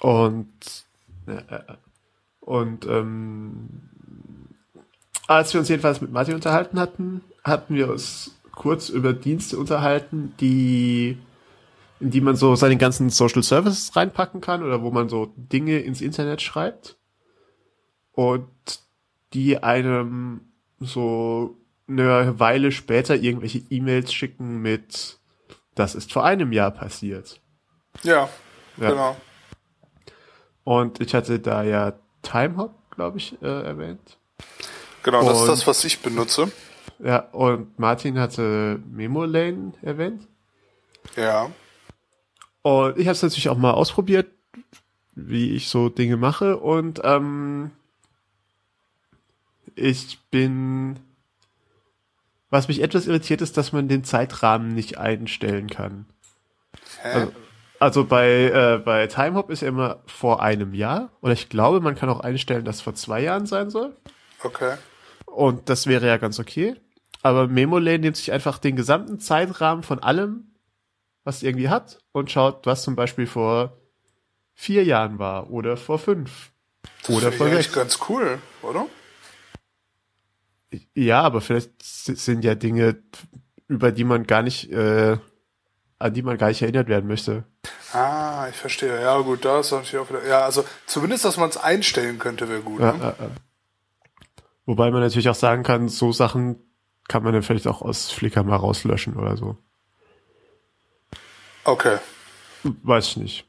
Und ja, und ähm, als wir uns jedenfalls mit Martin unterhalten hatten, hatten wir uns kurz über Dienste unterhalten, die in die man so seine ganzen Social Services reinpacken kann oder wo man so Dinge ins Internet schreibt und die einem so eine Weile später irgendwelche E-Mails schicken mit, das ist vor einem Jahr passiert. Ja, ja. genau. Und ich hatte da ja Timehop, glaube ich, äh, erwähnt. Genau, das und, ist das, was ich benutze. Ja, und Martin hatte Memolane erwähnt. Ja. Und ich habe es natürlich auch mal ausprobiert, wie ich so Dinge mache. Und ähm, ich bin was mich etwas irritiert ist, dass man den Zeitrahmen nicht einstellen kann. Also, Also bei, äh, bei Timehop ist ja immer vor einem Jahr. Und ich glaube, man kann auch einstellen, dass vor zwei Jahren sein soll. Okay. Und das wäre ja ganz okay. Aber Memolane nimmt sich einfach den gesamten Zeitrahmen von allem, was irgendwie hat, und schaut, was zum Beispiel vor vier Jahren war oder vor fünf. Das oder vor sechs. ganz cool, oder? Ja, aber vielleicht sind ja Dinge, über die man gar nicht, äh, an die man gar nicht erinnert werden möchte. Ah, ich verstehe. Ja, gut, da ist natürlich auch wieder. Ja, also zumindest, dass man es einstellen könnte, wäre gut. Ja, ne? ja, Wobei man natürlich auch sagen kann, so Sachen kann man dann vielleicht auch aus Flickr mal rauslöschen oder so. Okay. Weiß ich nicht.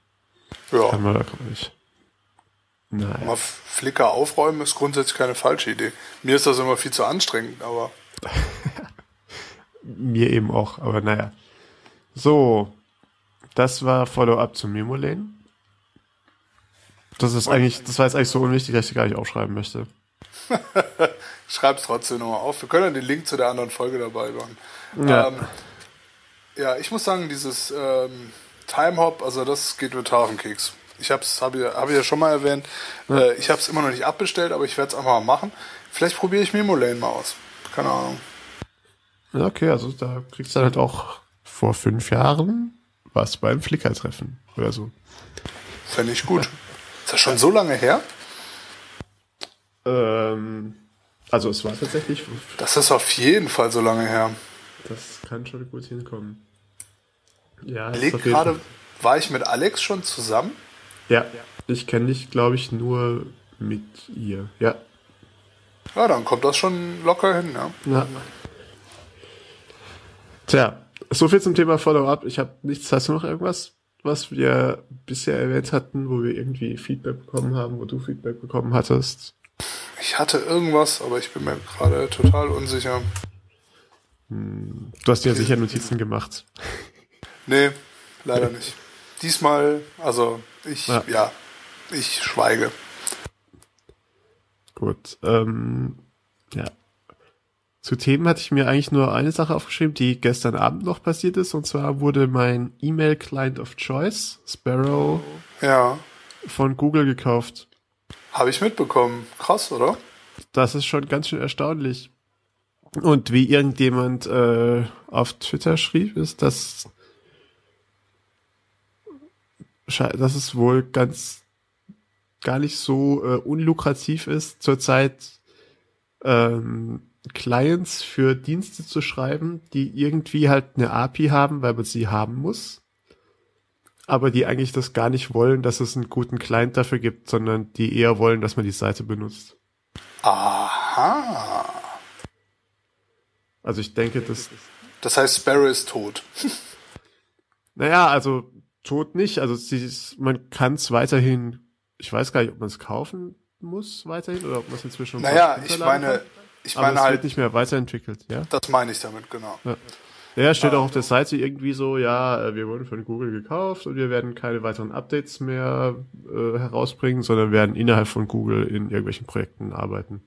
Ja. Kann man, kann man nicht. Naja. Mal Flickr aufräumen ist grundsätzlich keine falsche Idee. Mir ist das immer viel zu anstrengend, aber. Mir eben auch, aber naja. So, das war Follow-up zu Memolane. Das ist eigentlich, das war jetzt eigentlich so unwichtig, dass ich gar nicht aufschreiben möchte. Schreib's trotzdem nochmal auf. Wir können dann den Link zu der anderen Folge dabei machen. Ja, ähm, ja ich muss sagen, dieses ähm, Timehop, also das geht mit Hafenkeks. Ich habe ich, hab ich ja schon mal erwähnt. Ja. Äh, ich habe es immer noch nicht abbestellt, aber ich werde es einfach mal machen. Vielleicht probiere ich Memolane mal aus. Keine Ahnung. Okay, also da kriegst du halt auch vor fünf Jahren was beim Flickr-Treffen oder so. Fände ich gut. Ist das schon so lange her? Ähm, also es war tatsächlich. Das ist auf jeden Fall so lange her. Das kann schon gut hinkommen. Ja, ich gerade, war ich mit Alex schon zusammen? Ja, ich kenne dich, glaube ich, nur mit ihr. Ja. Ja, dann kommt das schon locker hin, ja. ja. Tja, so viel zum Thema Follow-up. Ich habe nichts. Hast du noch irgendwas, was wir bisher erwähnt hatten, wo wir irgendwie Feedback bekommen haben, wo du Feedback bekommen hattest? Ich hatte irgendwas, aber ich bin mir gerade total unsicher. Hm, du hast dir ja sicher Notizen gemacht. Nee, leider nicht. Diesmal, also ich, ja, ja ich schweige. Gut. Ähm, ja. Zu Themen hatte ich mir eigentlich nur eine Sache aufgeschrieben, die gestern Abend noch passiert ist. Und zwar wurde mein E-Mail-Client of Choice, Sparrow, ja. von Google gekauft. Habe ich mitbekommen. Krass, oder? Das ist schon ganz schön erstaunlich. Und wie irgendjemand äh, auf Twitter schrieb, ist, dass, dass es wohl ganz gar nicht so äh, unlukrativ ist, zurzeit ähm, Clients für Dienste zu schreiben, die irgendwie halt eine API haben, weil man sie haben muss aber die eigentlich das gar nicht wollen, dass es einen guten Client dafür gibt, sondern die eher wollen, dass man die Seite benutzt. Aha. Also ich denke, das. Das heißt, Sparrow ist tot. naja, also tot nicht. Also ist, man kann es weiterhin. Ich weiß gar nicht, ob man es kaufen muss weiterhin oder ob man es inzwischen. Naja, ich meine, ich meine es halt. wird nicht mehr weiterentwickelt, ja. Das meine ich damit genau. Ja. Ja, steht auch auf der Seite irgendwie so, ja, äh, wir wurden von Google gekauft und wir werden keine weiteren Updates mehr äh, herausbringen, sondern werden innerhalb von Google in irgendwelchen Projekten arbeiten.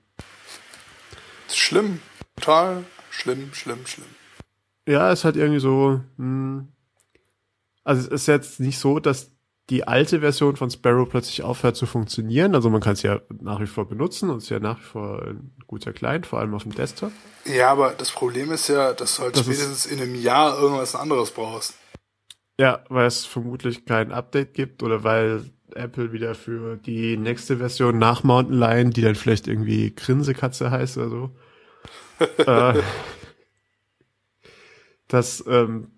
Schlimm, total schlimm, schlimm, schlimm. Ja, ist halt irgendwie so, hm, also es ist jetzt nicht so, dass die alte Version von Sparrow plötzlich aufhört zu funktionieren. Also man kann es ja nach wie vor benutzen und es ist ja nach wie vor ein guter Client, vor allem auf dem Desktop. Ja, aber das Problem ist ja, dass du halt das spätestens in einem Jahr irgendwas anderes brauchst. Ja, weil es vermutlich kein Update gibt oder weil Apple wieder für die nächste Version nach Mountain Lion, die dann vielleicht irgendwie Grinsekatze heißt oder so, äh, dass ähm,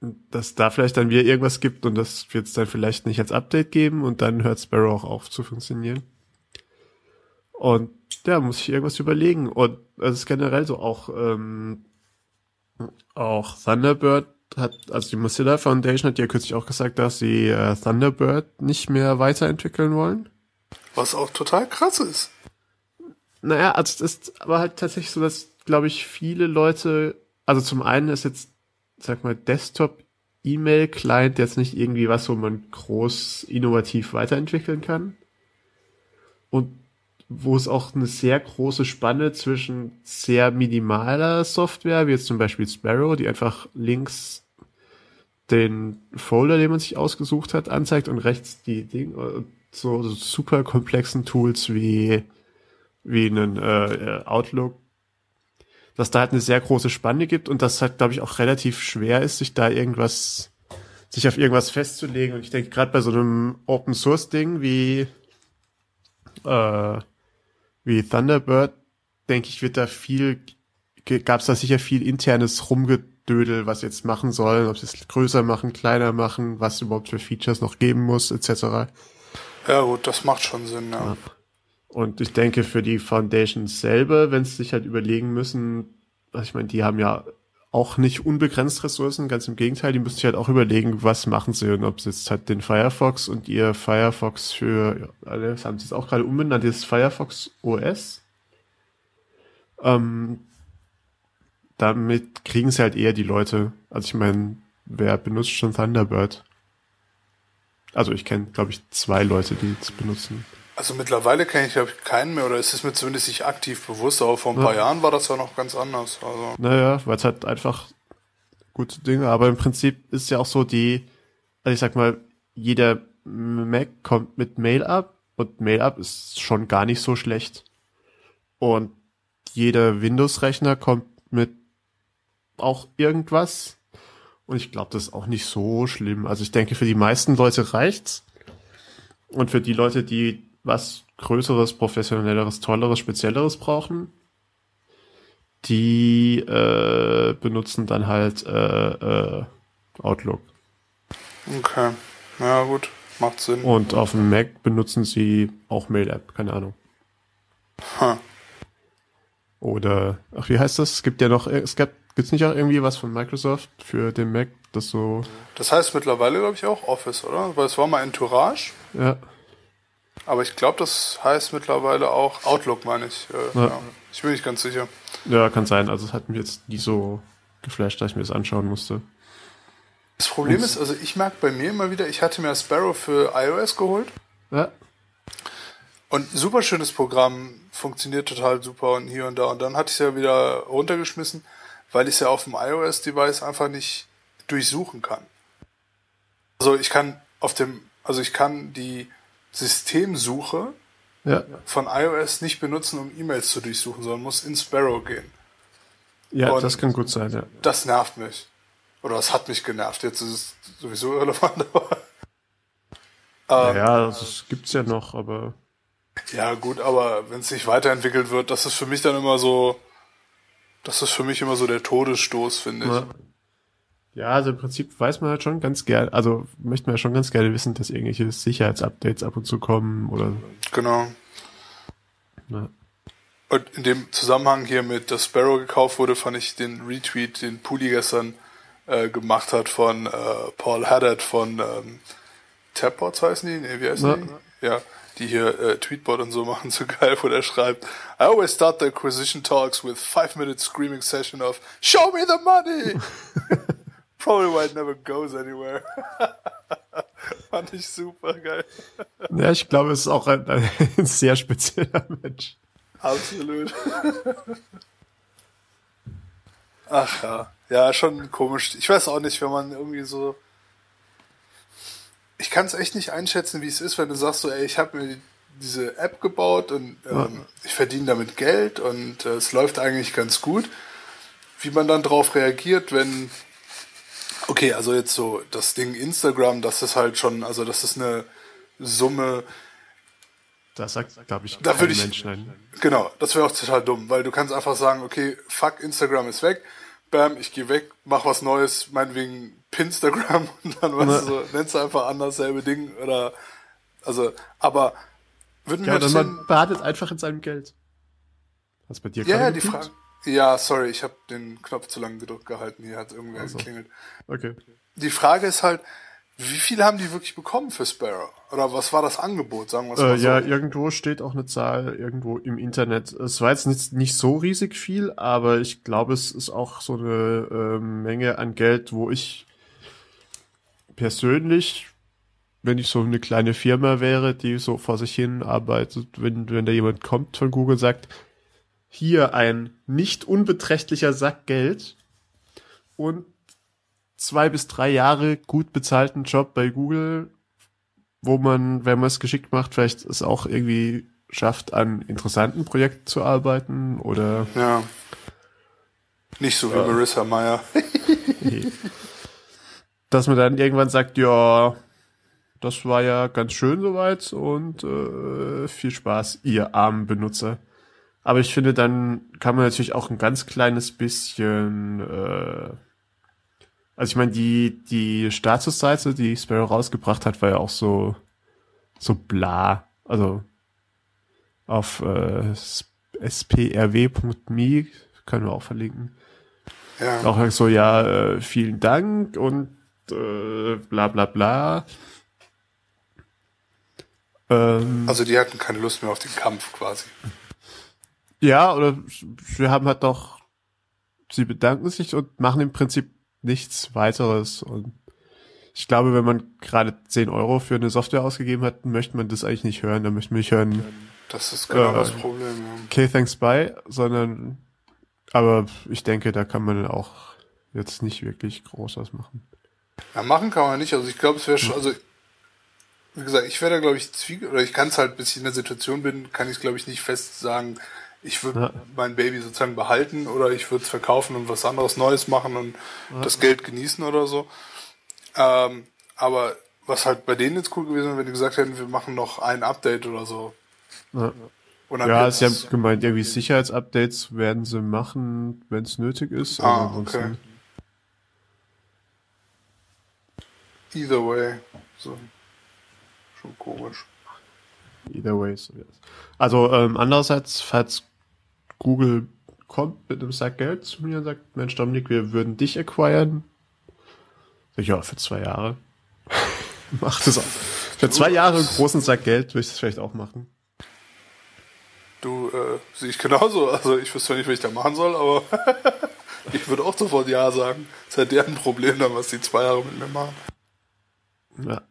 dass da vielleicht dann wieder irgendwas gibt und das wird es dann vielleicht nicht als Update geben und dann hört Sparrow auch auf zu funktionieren. Und ja, muss ich irgendwas überlegen. Und es ist generell so auch, ähm, auch Thunderbird hat, also die Mozilla Foundation hat ja kürzlich auch gesagt, dass sie äh, Thunderbird nicht mehr weiterentwickeln wollen. Was auch total krass ist. Naja, also es ist aber halt tatsächlich so, dass, glaube ich, viele Leute, also zum einen ist jetzt sag mal, Desktop-E-Mail-Client jetzt nicht irgendwie was, wo man groß innovativ weiterentwickeln kann. Und wo es auch eine sehr große Spanne zwischen sehr minimaler Software, wie jetzt zum Beispiel Sparrow, die einfach Links den Folder, den man sich ausgesucht hat, anzeigt und rechts die Dinge, so, so super komplexen Tools wie, wie einen äh, Outlook, dass da halt eine sehr große Spanne gibt und das halt, glaube ich, auch relativ schwer ist, sich da irgendwas, sich auf irgendwas festzulegen. Und ich denke, gerade bei so einem Open Source Ding wie, äh, wie Thunderbird, denke ich, wird da viel, gab es da sicher viel internes Rumgedödel, was jetzt machen sollen, ob sie es größer machen, kleiner machen, was überhaupt für Features noch geben muss, etc. Ja gut, das macht schon Sinn, ja. ja. Und ich denke für die Foundations selber, wenn sie sich halt überlegen müssen, also ich meine, die haben ja auch nicht unbegrenzt Ressourcen, ganz im Gegenteil, die müssen sich halt auch überlegen, was machen sie und ob sie jetzt halt den Firefox und ihr Firefox für, ja, das haben sie jetzt auch gerade umbenannt, das Firefox OS. Ähm, damit kriegen sie halt eher die Leute. Also ich meine, wer benutzt schon Thunderbird? Also ich kenne, glaube ich, zwei Leute, die es benutzen. Also mittlerweile kenne ich, glaube ich, keinen mehr, oder ist es mir zumindest nicht aktiv bewusst, aber vor ein ja. paar Jahren war das ja noch ganz anders. Also. Naja, weil es halt einfach gute Dinge, aber im Prinzip ist ja auch so die, also ich sag mal, jeder Mac kommt mit Mail ab und Mail up ist schon gar nicht so schlecht. Und jeder Windows-Rechner kommt mit auch irgendwas und ich glaube, das ist auch nicht so schlimm. Also ich denke, für die meisten Leute reicht's. Und für die Leute, die was Größeres, Professionelleres, Tolleres, Spezielleres brauchen, die äh, benutzen dann halt äh, äh, Outlook. Okay. Ja, gut. Macht Sinn. Und auf dem Mac benutzen sie auch Mail-App, keine Ahnung. Huh. Oder, ach, wie heißt das? Es gibt ja noch, es gibt Gibt's nicht auch irgendwie was von Microsoft für den Mac, das so. Das heißt mittlerweile, glaube ich, auch Office, oder? Weil es war mal Entourage. Ja. Aber ich glaube, das heißt mittlerweile auch Outlook, meine ich. Äh, ja. ja. Ich bin nicht ganz sicher. Ja, kann sein. Also es hat mich jetzt nie so geflasht, dass ich mir das anschauen musste. Das Problem Und ist, also ich merke bei mir immer wieder, ich hatte mir Sparrow für iOS geholt. Ja. Und super schönes Programm, funktioniert total super und hier und da. Und dann hatte ich es ja wieder runtergeschmissen weil ich es ja auf dem iOS-Device einfach nicht durchsuchen kann. Also ich kann auf dem, also ich kann die Systemsuche ja. von iOS nicht benutzen, um E-Mails zu durchsuchen, sondern muss in Sparrow gehen. Ja, Und das kann gut sein, ja. Das nervt mich. Oder das hat mich genervt. Jetzt ist es sowieso irrelevant, aber. Ähm, ja, das gibt's ja noch, aber. Ja, gut, aber wenn es nicht weiterentwickelt wird, das ist für mich dann immer so, das ist für mich immer so der Todesstoß, finde ich. Ja. Ja, also im Prinzip weiß man halt schon ganz gerne, also möchte man ja schon ganz gerne wissen, dass irgendwelche Sicherheitsupdates ab und zu kommen oder. Genau. Ja. Und in dem Zusammenhang hier mit, dass Sparrow gekauft wurde, fand ich den Retweet, den Puli gestern äh, gemacht hat von äh, Paul Haddad von ähm, Tapbots heißen die? Nee, wie heißen ja. die? Ja die hier äh, Tweetbot und so machen, so geil, wo der schreibt, I always start the acquisition talks with five minute screaming session of Show me the money! Probably why it never goes anywhere. Fand ich super geil. Ja, ich glaube, es ist auch ein, ein sehr spezieller Mensch. Absolut. Ach ja. Ja, schon komisch. Ich weiß auch nicht, wenn man irgendwie so ich kann es echt nicht einschätzen, wie es ist, wenn du sagst so, ey, ich habe mir diese App gebaut und ähm, ja. ich verdiene damit Geld und äh, es läuft eigentlich ganz gut. Wie man dann darauf reagiert, wenn okay, also jetzt so das Ding Instagram, das ist halt schon, also das ist eine Summe. Das sagt, glaube ich, da würde ich, Mensch nein. Genau, das wäre auch total dumm, weil du kannst einfach sagen, okay, fuck, Instagram ist weg, bam, ich gehe weg, mach was Neues, meinetwegen Pinstagram und dann du so, nennst du einfach anders selbe Ding oder also, aber würden ja, wir dann man badet einfach in seinem Geld. Was bei dir Ja, ja die Frage. Ja, sorry, ich habe den Knopf zu lange gedrückt gehalten, hier hat irgendwer also. geklingelt. Okay. Die Frage ist halt, wie viel haben die wirklich bekommen für Sparrow? Oder was war das Angebot, sagen wir es mal äh, so? Ja, irgendwo steht auch eine Zahl irgendwo im Internet. Es war jetzt nicht, nicht so riesig viel, aber ich glaube, es ist auch so eine äh, Menge an Geld, wo ich persönlich, wenn ich so eine kleine Firma wäre, die so vor sich hin arbeitet, wenn, wenn da jemand kommt von Google sagt, hier ein nicht unbeträchtlicher Sack Geld und zwei bis drei Jahre gut bezahlten Job bei Google, wo man, wenn man es geschickt macht, vielleicht es auch irgendwie schafft, an interessanten Projekten zu arbeiten oder. Ja. Nicht so wie ja. Marissa Meyer. Dass man dann irgendwann sagt, ja, das war ja ganz schön soweit und äh, viel Spaß, ihr armen Benutzer. Aber ich finde, dann kann man natürlich auch ein ganz kleines bisschen, äh, also ich meine, die, die Statusseite, die Sparrow rausgebracht hat, war ja auch so, so bla. Also auf äh, sprw.me können wir auch verlinken. Ja. Auch so, ja, äh, vielen Dank und äh, bla bla bla. Ähm, also die hatten keine Lust mehr auf den Kampf quasi. Ja, oder wir haben halt doch, sie bedanken sich und machen im Prinzip nichts weiteres. Und ich glaube, wenn man gerade 10 Euro für eine Software ausgegeben hat, möchte man das eigentlich nicht hören. Da möchte man nicht hören. Das ist genau äh, das Problem. Ja. Okay, thanks bye, sondern, aber ich denke, da kann man auch jetzt nicht wirklich groß was machen. Ja, machen kann man nicht. Also ich glaube, es wäre schon, also wie gesagt, ich wäre da, glaube ich, zwieg oder ich kann es halt, bis ich in der Situation bin, kann ich es, glaube ich, nicht fest sagen, ich würde ja. mein Baby sozusagen behalten oder ich würde es verkaufen und was anderes Neues machen und ja. das Geld genießen oder so. Ähm, aber was halt bei denen jetzt cool gewesen wäre, wenn die gesagt hätten, wir machen noch ein Update oder so. Ja, ja sie haben gemeint, irgendwie Sicherheitsupdates werden sie machen, wenn es nötig ist. Ah, okay. Either way. So. Schon komisch. Either way. So yes. Also ähm, andererseits, falls Google kommt mit einem Sack Geld zu mir und sagt, Mensch Dominik, wir würden dich acquiren. Ja, für zwei Jahre. Macht es auch. Für zwei Jahre einen großen Sack Geld würde ich das vielleicht auch machen. Du, äh, sehe ich genauso. Also ich wüsste nicht, was ich da machen soll, aber ich würde auch sofort Ja sagen. Das ist ja deren Problem dann, was die zwei Jahre mit mir machen. Ja.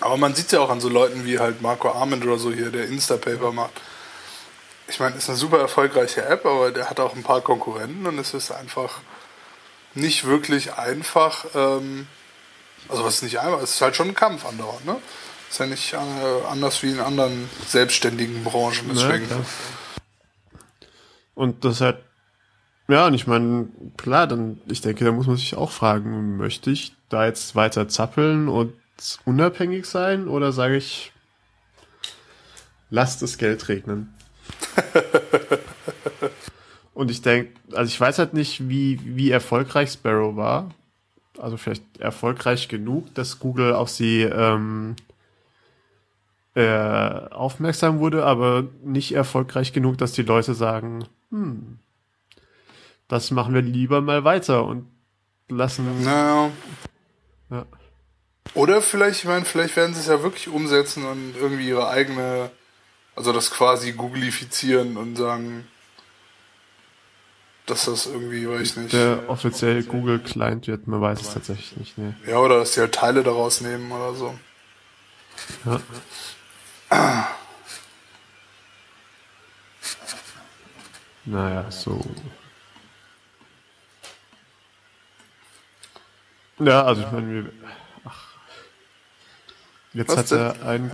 Aber man sieht ja auch an so Leuten wie halt Marco Arment oder so hier, der Instapaper macht. Ich meine, ist eine super erfolgreiche App, aber der hat auch ein paar Konkurrenten und es ist einfach nicht wirklich einfach. Ähm, also was ist nicht einfach, es ist halt schon ein Kampf andauernd, ne? Ist ja nicht äh, anders wie in anderen selbstständigen Branchen. Deswegen. Ja, und das hat ja, und ich meine, klar, dann, ich denke, da muss man sich auch fragen, möchte ich da jetzt weiter zappeln und unabhängig sein oder sage ich, lasst das Geld regnen? und ich denke, also ich weiß halt nicht, wie, wie erfolgreich Sparrow war. Also vielleicht erfolgreich genug, dass Google auf sie ähm, äh, aufmerksam wurde, aber nicht erfolgreich genug, dass die Leute sagen, hm, das machen wir lieber mal weiter und lassen. Naja. Ja. Oder vielleicht, ich meine, vielleicht werden sie es ja wirklich umsetzen und irgendwie ihre eigene, also das quasi googlifizieren und sagen, dass das irgendwie, weiß ich nicht. Der offiziell Google Client wird, man weiß es tatsächlich nicht, ne. Ja, oder dass die halt Teile daraus nehmen oder so. Ja. Naja, so. Ja, also ich meine, wir, jetzt Was hat er ein,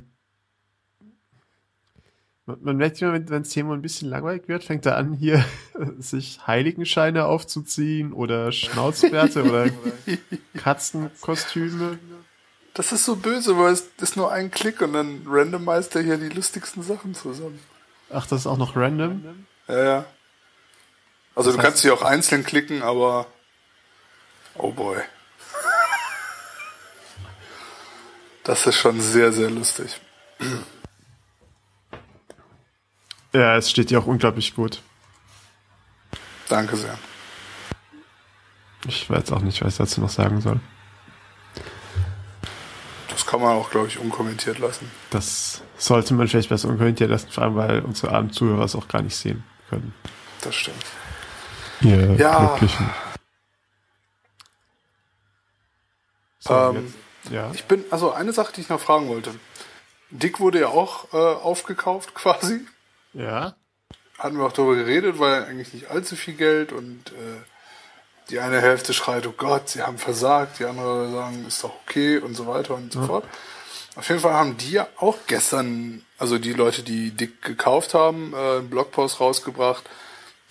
man merkt immer, wenn, wenn das Thema ein bisschen langweilig wird, fängt er an, hier sich Heiligenscheine aufzuziehen oder Schnauzbärte oder Katzenkostüme. Das ist so böse, weil es ist nur ein Klick und dann randomized er hier die lustigsten Sachen zusammen. Ach, das ist auch noch random? Ja, ja. Also das du kannst sie auch einzeln klicken, aber oh boy. Das ist schon sehr, sehr lustig. Ja, es steht dir auch unglaublich gut. Danke sehr. Ich weiß auch nicht, was ich dazu noch sagen soll. Das kann man auch, glaube ich, unkommentiert lassen. Das sollte man vielleicht besser unkommentiert lassen, vor allem, weil unsere armen Zuhörer es auch gar nicht sehen können. Das stimmt. Ihr ja. Glücklichen. So, ähm, ja. Ich bin, also eine Sache, die ich noch fragen wollte. Dick wurde ja auch äh, aufgekauft quasi. Ja. Hatten wir auch darüber geredet, weil eigentlich nicht allzu viel Geld und äh, die eine Hälfte schreit, oh Gott, sie haben versagt, die andere sagen, ist doch okay und so weiter und so ja. fort. Auf jeden Fall haben die ja auch gestern, also die Leute, die dick gekauft haben, äh, einen Blogpost rausgebracht,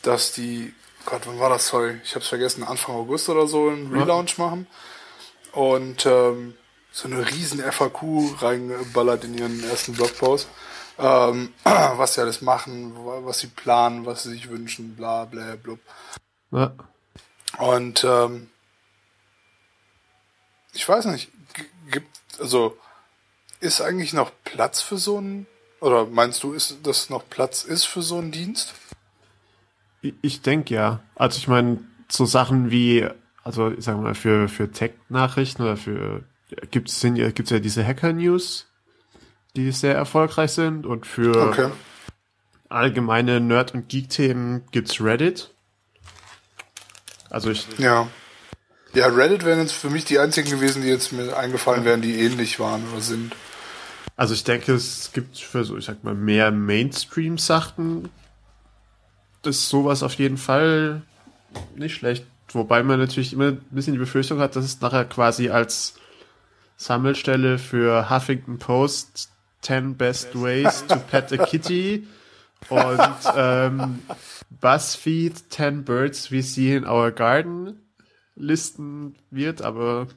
dass die, Gott, wann war das, sorry, ich hab's vergessen, Anfang August oder so, einen Relaunch ja. machen. Und ähm, so eine riesen FAQ reingeballert in ihren ersten Blogpost. Ähm, was sie alles machen, was sie planen, was sie sich wünschen, bla bla blub. Ja. Und ähm, ich weiß nicht, gibt, also ist eigentlich noch Platz für so einen, oder meinst du, ist, dass noch Platz ist für so einen Dienst? Ich denke ja. Also ich meine, so Sachen wie, also ich sag mal, für, für Tech-Nachrichten oder für gibt es gibt's ja diese Hacker-News, die sehr erfolgreich sind und für okay. allgemeine Nerd- und Geek-Themen gibt's Reddit. Also ich. Ja. Ja, Reddit wären jetzt für mich die einzigen gewesen, die jetzt mir eingefallen wären, die ähnlich waren oder sind. Also ich denke, es gibt für so, ich sag mal, mehr Mainstream-Sachen ist sowas auf jeden Fall nicht schlecht. Wobei man natürlich immer ein bisschen die Befürchtung hat, dass es nachher quasi als Sammelstelle für Huffington Post 10 Best Ways to Pet a Kitty und ähm, BuzzFeed 10 Birds We See in Our Garden listen wird, aber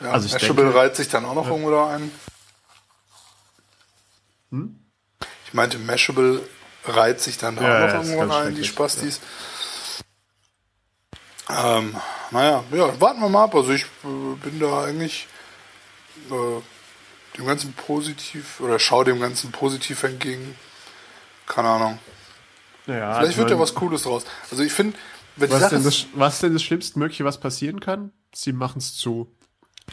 ja, also ich Mashable denke, reiht sich dann auch noch ja. irgendwo da ein. Hm? Ich meinte, Mashable reiht sich dann ja, auch noch irgendwann ein, die Spastis. Ähm, naja, ja, warten wir mal ab. Also ich äh, bin da eigentlich äh, dem Ganzen positiv oder schau dem Ganzen positiv entgegen. Keine Ahnung. Ja, Vielleicht wird ja was Cooles draus. Also ich finde, was, denn das, was denn das Schlimmstmögliche, was passieren kann? Sie machen es zu.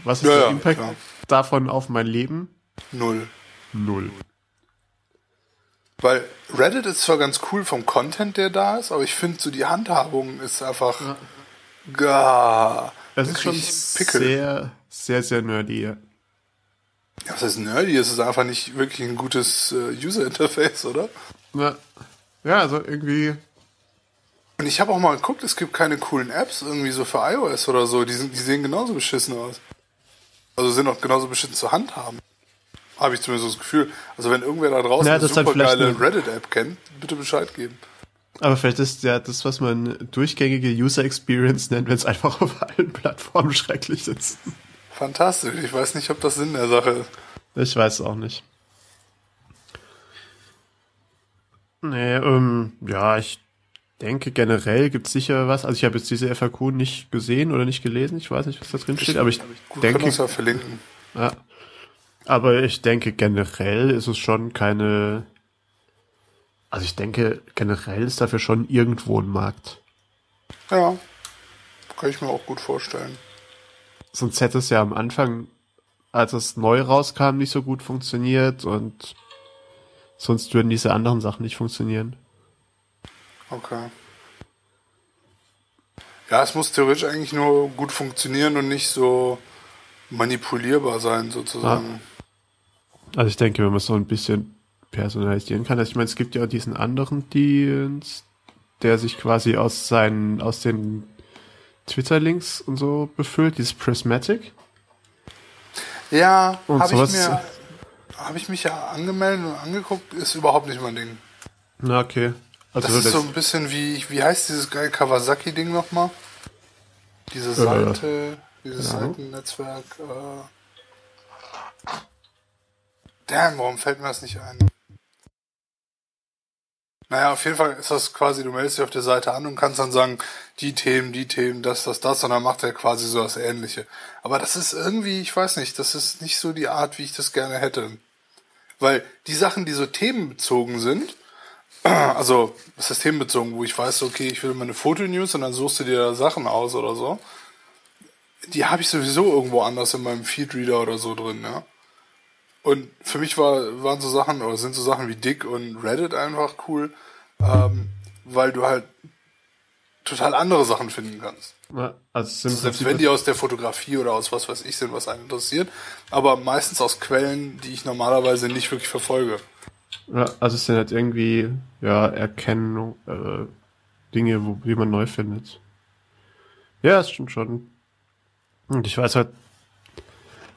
Was ist ja, der Impact ja, davon auf mein Leben? Null. Null. Weil Reddit ist zwar ganz cool vom Content, der da ist, aber ich finde so die Handhabung ist einfach ja. gar. Das ist schon Pickel. sehr, sehr, sehr nerdy. Ja, was heißt nerdy? Es ist einfach nicht wirklich ein gutes äh, User-Interface, oder? Ja. ja, also irgendwie. Und ich habe auch mal geguckt, es gibt keine coolen Apps irgendwie so für iOS oder so. Die, sind, die sehen genauso beschissen aus. Also sind auch genauso beschissen zu handhaben. Habe ich zumindest das Gefühl. Also wenn irgendwer da draußen ja, eine super geile Reddit-App kennt, bitte Bescheid geben. Aber vielleicht ist ja das, was man durchgängige User Experience nennt, wenn es einfach auf allen Plattformen schrecklich ist. Fantastisch. Ich weiß nicht, ob das Sinn der Sache ist. Ich weiß auch nicht. Nee, ähm, ja, ich denke generell gibt es sicher was. Also ich habe jetzt diese FAQ nicht gesehen oder nicht gelesen. Ich weiß nicht, was da drin steht, aber ich Gut, denke. Ja verlinken. Ja. Aber ich denke generell ist es schon keine. Also ich denke generell ist dafür schon irgendwo ein Markt. Ja, kann ich mir auch gut vorstellen. Sonst hätte es ja am Anfang, als es neu rauskam, nicht so gut funktioniert und sonst würden diese anderen Sachen nicht funktionieren. Okay. Ja, es muss theoretisch eigentlich nur gut funktionieren und nicht so manipulierbar sein, sozusagen. Ja. Also ich denke, wenn man so ein bisschen personalisieren kann. Also ich meine, es gibt ja auch diesen anderen Dienst, der sich quasi aus seinen, aus den Twitter-Links und so befüllt, dieses Prismatic. Ja, habe ich mir, habe ich mich ja angemeldet und angeguckt, ist überhaupt nicht mein Ding. Na, okay. Also das ist so ein bisschen wie, wie heißt dieses geile Kawasaki-Ding nochmal? Diese Seite, äh, dieses ja. Seitennetzwerk, äh. Damn, warum fällt mir das nicht ein? Naja, auf jeden Fall ist das quasi, du meldest dich auf der Seite an und kannst dann sagen, die Themen, die Themen, das, das, das, und dann macht er quasi so das Ähnliche. Aber das ist irgendwie, ich weiß nicht, das ist nicht so die Art, wie ich das gerne hätte. Weil die Sachen, die so themenbezogen sind, also, das ist themenbezogen, wo ich weiß, okay, ich will mal eine Fotonews und dann suchst du dir Sachen aus oder so, die habe ich sowieso irgendwo anders in meinem Feedreader oder so drin, ja. Und für mich war, waren so Sachen, oder sind so Sachen wie Dick und Reddit einfach cool, ähm, weil du halt total andere Sachen finden kannst. Ja, also Selbst wenn die aus der Fotografie oder aus was weiß ich sind, was einen interessiert, aber meistens aus Quellen, die ich normalerweise nicht wirklich verfolge. Ja, also es sind halt irgendwie, ja, Erkennung, äh, Dinge, wo, die man neu findet. Ja, das stimmt schon. Und ich weiß halt,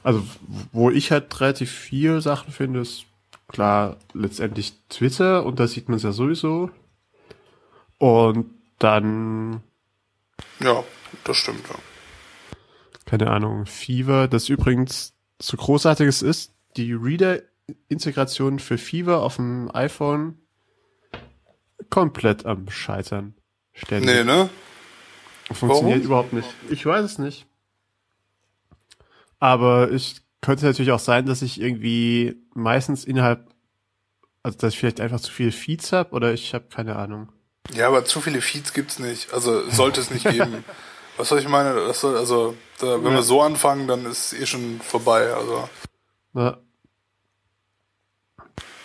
also wo ich halt relativ viel Sachen finde, ist klar letztendlich Twitter und da sieht man es ja sowieso. Und dann. Ja, das stimmt, ja. Keine Ahnung, Fever, das übrigens so großartiges ist, die Reader-Integration für Fever auf dem iPhone komplett am Scheitern. Ständig. Nee, ne? Funktioniert Warum? überhaupt nicht. Ich weiß es nicht. Aber ich könnte natürlich auch sein, dass ich irgendwie meistens innerhalb, also dass ich vielleicht einfach zu viele Feeds habe oder ich habe keine Ahnung. Ja, aber zu viele Feeds gibt's nicht. Also sollte es nicht geben. Was soll ich meine? Das soll, also da, wenn ja. wir so anfangen, dann ist es eh schon vorbei. Also ja.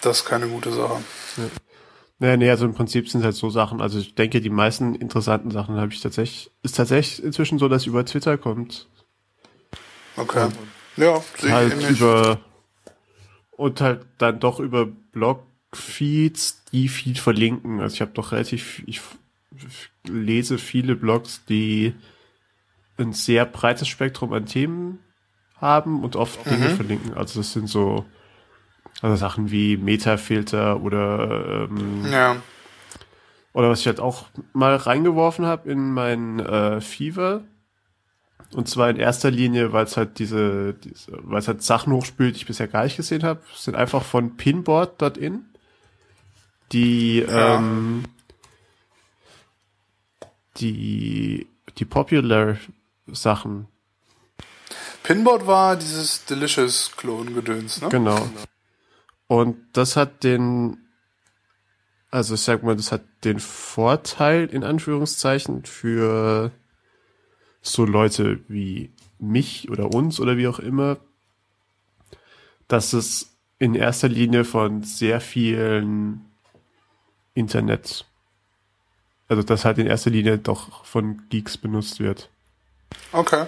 das ist keine gute Sache. Ja. Naja, nee, also im Prinzip sind halt so Sachen, also ich denke, die meisten interessanten Sachen habe ich tatsächlich, ist tatsächlich inzwischen so, dass über Twitter kommt. Okay. Ja, sehe halt ich über und halt dann doch über Blogfeeds, die viel verlinken. Also ich habe doch relativ, ich lese viele Blogs, die ein sehr breites Spektrum an Themen haben und oft Dinge mhm. verlinken. Also das sind so also Sachen wie Metafilter oder ähm, ja. oder was ich halt auch mal reingeworfen habe in mein äh, Fever. Und zwar in erster Linie, weil es halt diese, diese weil es halt Sachen hochspült, die ich bisher gar nicht gesehen habe, sind einfach von Pinboard.in. Die ja. ähm, die die Popular Sachen. Pinboard war dieses Delicious Klon-Gedöns, ne? Genau. Und das hat den, also ich sag mal, das hat den Vorteil, in Anführungszeichen, für so Leute wie mich oder uns oder wie auch immer, dass es in erster Linie von sehr vielen Internet, also das halt in erster Linie doch von Geeks benutzt wird. Okay.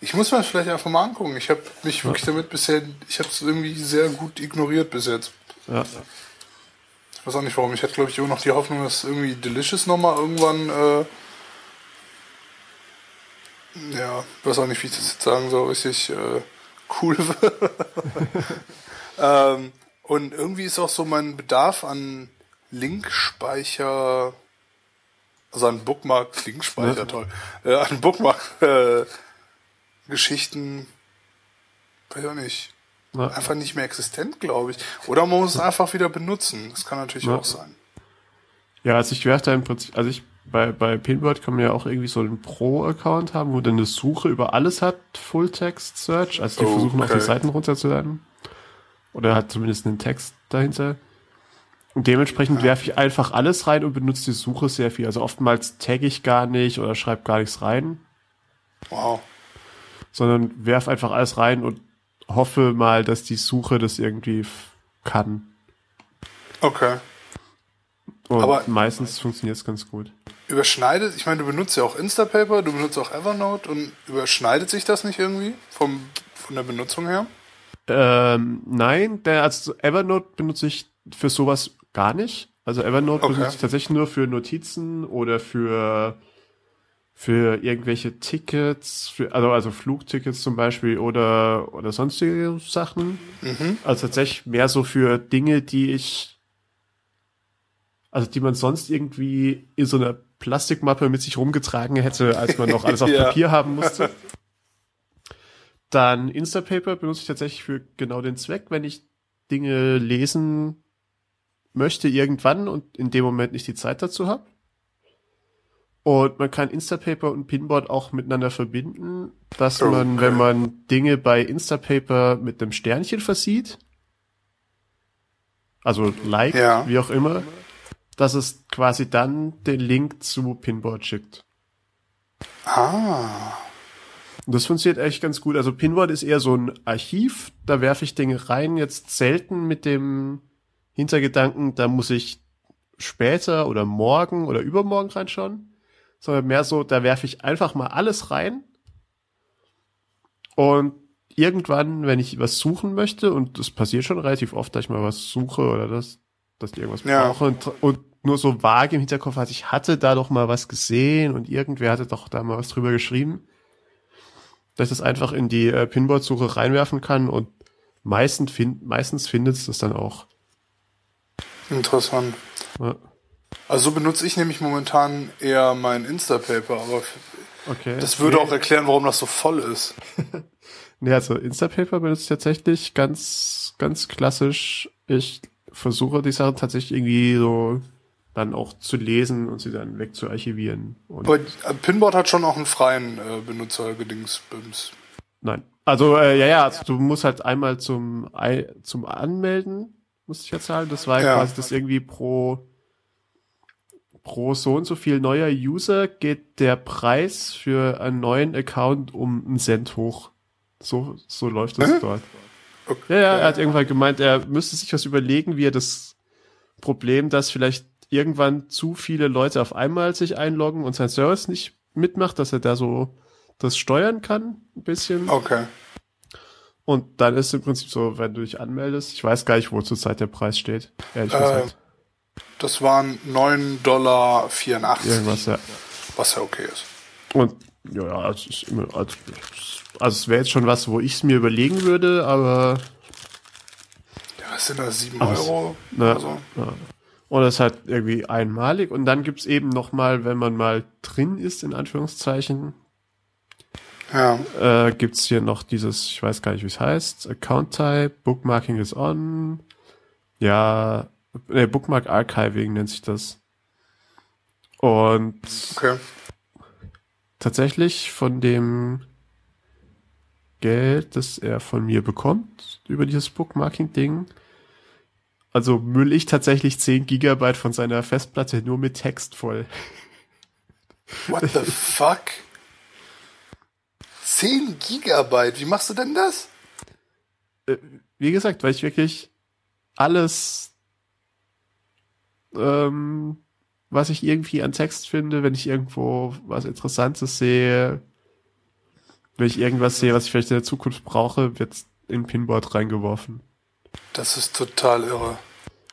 Ich muss mir das vielleicht einfach mal angucken. Ich habe mich wirklich damit bisher, ich habe es irgendwie sehr gut ignoriert bis jetzt. Ja. Ich weiß auch nicht warum. Ich hatte, glaube ich, immer noch die Hoffnung, dass irgendwie Delicious nochmal irgendwann, äh, ja, ich weiß auch nicht, wie ich das jetzt sagen soll, richtig äh, cool wird. ähm, und irgendwie ist auch so mein Bedarf an Linkspeicher also ein Bookmark, Linkspeicher, toll. Äh, ein Bookmark, äh, Geschichten, weiß ich auch nicht. Ja. Einfach nicht mehr existent, glaube ich. Oder man muss es einfach wieder benutzen. Das kann natürlich ja. auch sein. Ja, also ich werfe da im Prinzip, also ich, bei, bei Pinboard kann man ja auch irgendwie so einen Pro-Account haben, wo dann eine Suche über alles hat, Full-Text-Search. Also die okay. versuchen auch die Seiten runterzuladen. Oder hat zumindest einen Text dahinter. Und dementsprechend ja. werfe ich einfach alles rein und benutze die Suche sehr viel. Also oftmals tagge ich gar nicht oder schreibe gar nichts rein. Wow sondern werf einfach alles rein und hoffe mal, dass die Suche das irgendwie kann. Okay. Und Aber meistens funktioniert es ganz gut. Überschneidet, ich meine, du benutzt ja auch Instapaper, du benutzt auch Evernote und überschneidet sich das nicht irgendwie vom, von der Benutzung her? Ähm, nein, der, also Evernote benutze ich für sowas gar nicht. Also Evernote okay. benutze ich tatsächlich nur für Notizen oder für für irgendwelche Tickets, für, also, also Flugtickets zum Beispiel oder, oder sonstige Sachen. Mhm. Also tatsächlich mehr so für Dinge, die ich, also die man sonst irgendwie in so einer Plastikmappe mit sich rumgetragen hätte, als man noch alles auf ja. Papier haben musste. Dann Instapaper benutze ich tatsächlich für genau den Zweck, wenn ich Dinge lesen möchte irgendwann und in dem Moment nicht die Zeit dazu habe. Und man kann Instapaper und Pinboard auch miteinander verbinden, dass okay. man, wenn man Dinge bei Instapaper mit einem Sternchen versieht, also like, ja. wie auch immer, dass es quasi dann den Link zu Pinboard schickt. Ah. Und das funktioniert echt ganz gut. Also Pinboard ist eher so ein Archiv, da werfe ich Dinge rein, jetzt selten mit dem Hintergedanken, da muss ich später oder morgen oder übermorgen reinschauen sondern mehr so, da werfe ich einfach mal alles rein und irgendwann, wenn ich was suchen möchte, und das passiert schon relativ oft, dass ich mal was suche oder das, dass ich irgendwas ja. brauche und, und nur so vage im Hinterkopf hatte, ich hatte da doch mal was gesehen und irgendwer hatte doch da mal was drüber geschrieben, dass ich das einfach in die äh, Pinboard-Suche reinwerfen kann und meistens, find, meistens findet es das dann auch. Interessant. Ja. Also so benutze ich nämlich momentan eher mein Instapaper, aber okay. das würde nee. auch erklären, warum das so voll ist. nee, also Instapaper benutze ich tatsächlich ganz, ganz klassisch. Ich versuche die Sachen tatsächlich irgendwie so dann auch zu lesen und sie dann wegzuarchivieren. Aber äh, Pinboard hat schon auch einen freien äh, Benutzergedingsbims. Nein. Also äh, ja, ja, also du musst halt einmal zum zum Anmelden, musste ich ja zahlen. Das war ja. quasi das irgendwie pro pro so und so viel neuer User geht der Preis für einen neuen Account um einen Cent hoch. So, so läuft das dort. Okay. Ja, ja, er hat irgendwann gemeint, er müsste sich was überlegen, wie er das Problem, dass vielleicht irgendwann zu viele Leute auf einmal sich einloggen und sein Service nicht mitmacht, dass er da so das steuern kann, ein bisschen. Okay. Und dann ist im Prinzip so, wenn du dich anmeldest, ich weiß gar nicht, wo zurzeit der Preis steht, ehrlich äh, gesagt. Das waren 9,84 Dollar. Irgendwas, ja. Was ja okay ist. Und ja, also, ist immer, also, also es wäre jetzt schon was, wo ich es mir überlegen würde, aber. Ja, was sind das? 7 Euro? Na, also. ja. Und das ist halt irgendwie einmalig. Und dann gibt's eben noch mal, wenn man mal drin ist, in Anführungszeichen, ja. äh, gibt's hier noch dieses, ich weiß gar nicht, wie es heißt, Account Type, Bookmarking is on. Ja, nee, Bookmark Archiving nennt sich das. Und okay. tatsächlich von dem Geld, das er von mir bekommt über dieses Bookmarking-Ding, also müll ich tatsächlich 10 Gigabyte von seiner Festplatte nur mit Text voll. What the fuck? 10 Gigabyte, wie machst du denn das? Äh, wie gesagt, weil ich wirklich alles, ähm, was ich irgendwie an Text finde, wenn ich irgendwo was Interessantes sehe, wenn ich irgendwas sehe, was ich vielleicht in der Zukunft brauche, wird in Pinboard reingeworfen. Das ist total irre.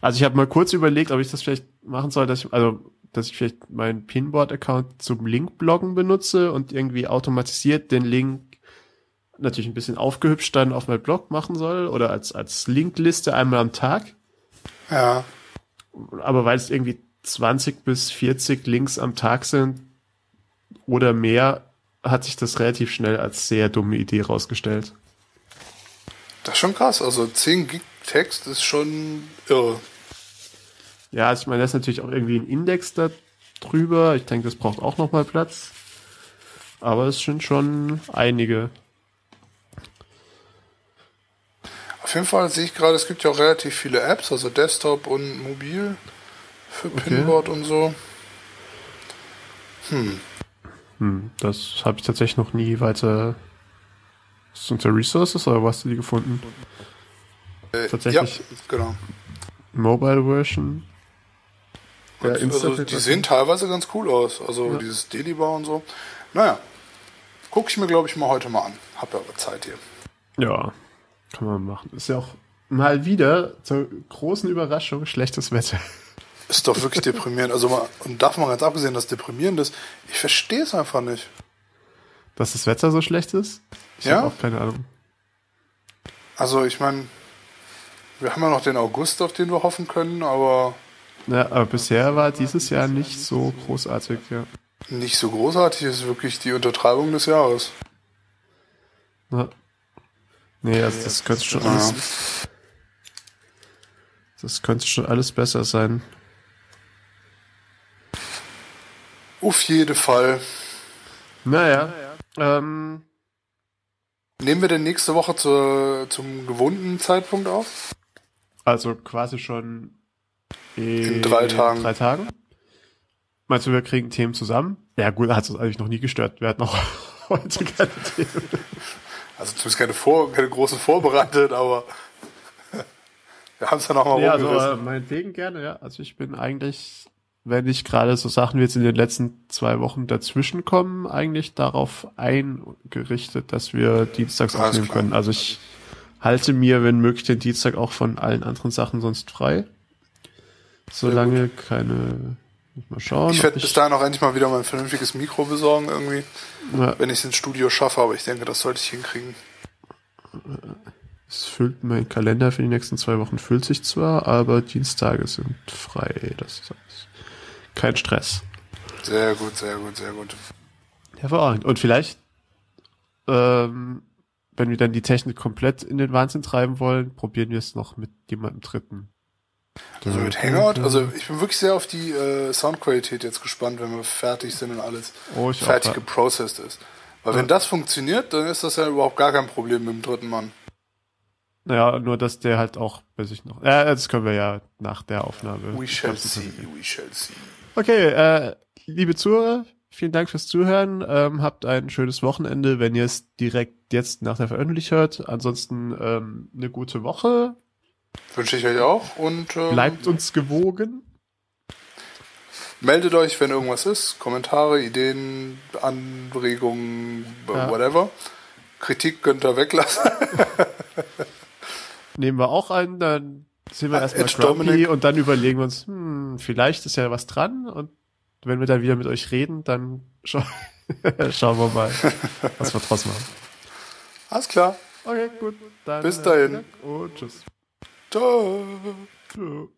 Also ich habe mal kurz überlegt, ob ich das vielleicht machen soll, dass ich, also dass ich vielleicht meinen Pinboard-Account zum Link-Bloggen benutze und irgendwie automatisiert den Link natürlich ein bisschen aufgehübscht dann auf mein Blog machen soll oder als, als Linkliste einmal am Tag. Ja. Aber weil es irgendwie 20 bis 40 Links am Tag sind oder mehr, hat sich das relativ schnell als sehr dumme Idee rausgestellt. Das ist schon krass. Also 10 Gig Text ist schon irre. Ja, also ich meine, da ist natürlich auch irgendwie ein Index da drüber. Ich denke, das braucht auch nochmal Platz. Aber es sind schon einige. Auf jeden Fall sehe ich gerade, es gibt ja auch relativ viele Apps, also Desktop und Mobil für okay. Pinboard und so. Hm. Hm, das habe ich tatsächlich noch nie weiter. Ist unter Resources oder wo hast du die gefunden? Äh, tatsächlich. Ja, genau. Mobile Version. Ja, also, die sehen teilweise ganz cool aus. Also ja. dieses Delibar und so. Naja, gucke ich mir, glaube ich, mal heute mal an. Hab ja aber Zeit hier. Ja, kann man machen. Ist ja auch mal wieder zur großen Überraschung schlechtes Wetter. Ist doch wirklich deprimierend. Also mal, und davon mal ganz abgesehen, dass deprimierend ist, ich verstehe es einfach nicht. Dass das Wetter so schlecht ist? Ich ja? habe auch keine Ahnung. Also ich meine, wir haben ja noch den August, auf den wir hoffen können, aber ja, aber bisher war dieses Jahr nicht so großartig, ja. Nicht so großartig ist wirklich die Untertreibung des Jahres. Ja. Nee, also das könnte schon ja. alles. Das könnte schon alles besser sein. Auf jeden Fall. Naja. Ähm, Nehmen wir denn nächste Woche zur, zum gewohnten Zeitpunkt auf? Also quasi schon in drei Tagen. Drei Tagen? Meinst du, wir kriegen Themen zusammen? Ja gut, hat es eigentlich noch nie gestört. Wir hatten auch heute keine Themen. Also zumindest keine, vor, keine großen vorbereitet, aber wir haben es ja nochmal ja, also, äh, meinetwegen gerne, ja. Also ich bin eigentlich, wenn nicht gerade so Sachen wie jetzt in den letzten zwei Wochen dazwischen kommen, eigentlich darauf eingerichtet, dass wir dienstags Alles aufnehmen klar. können. Also ich halte mir, wenn möglich, den Dienstag auch von allen anderen Sachen sonst frei. Solange keine. Mal schauen. Ich werde bis dahin auch endlich mal wieder mein vernünftiges Mikro besorgen, irgendwie. Ja. Wenn ich es ins Studio schaffe, aber ich denke, das sollte ich hinkriegen. Es füllt mein Kalender für die nächsten zwei Wochen füllt sich zwar, aber Dienstage sind frei. Das ist kein Stress. Sehr gut, sehr gut, sehr gut. Hervorragend. Und vielleicht, ähm, wenn wir dann die Technik komplett in den Wahnsinn treiben wollen, probieren wir es noch mit jemandem Dritten. Also mit Hangout, also ich bin wirklich sehr auf die äh, Soundqualität jetzt gespannt, wenn wir fertig sind und alles oh, fertig auch, geprocessed ist. Weil ja. wenn das funktioniert, dann ist das ja überhaupt gar kein Problem mit dem dritten Mann. Naja, nur dass der halt auch, weiß ich noch. Ja, das können wir ja nach der Aufnahme. We shall see, we shall see. Okay, äh, liebe Zuhörer, vielen Dank fürs Zuhören. Ähm, habt ein schönes Wochenende, wenn ihr es direkt jetzt nach der Veröffentlichung hört. Ansonsten ähm, eine gute Woche. Wünsche ich euch auch und ähm, bleibt uns gewogen. Meldet euch, wenn irgendwas ist. Kommentare, Ideen, Anregungen, ja. whatever. Kritik könnt ihr weglassen. Nehmen wir auch ein, dann sind wir erstmal grumpy und dann überlegen wir uns, hm, vielleicht ist ja was dran und wenn wir dann wieder mit euch reden, dann scha schauen wir mal, was wir draus machen. Alles klar. Okay, gut. Dann, Bis dahin. Und tschüss. Ciao. Ciao.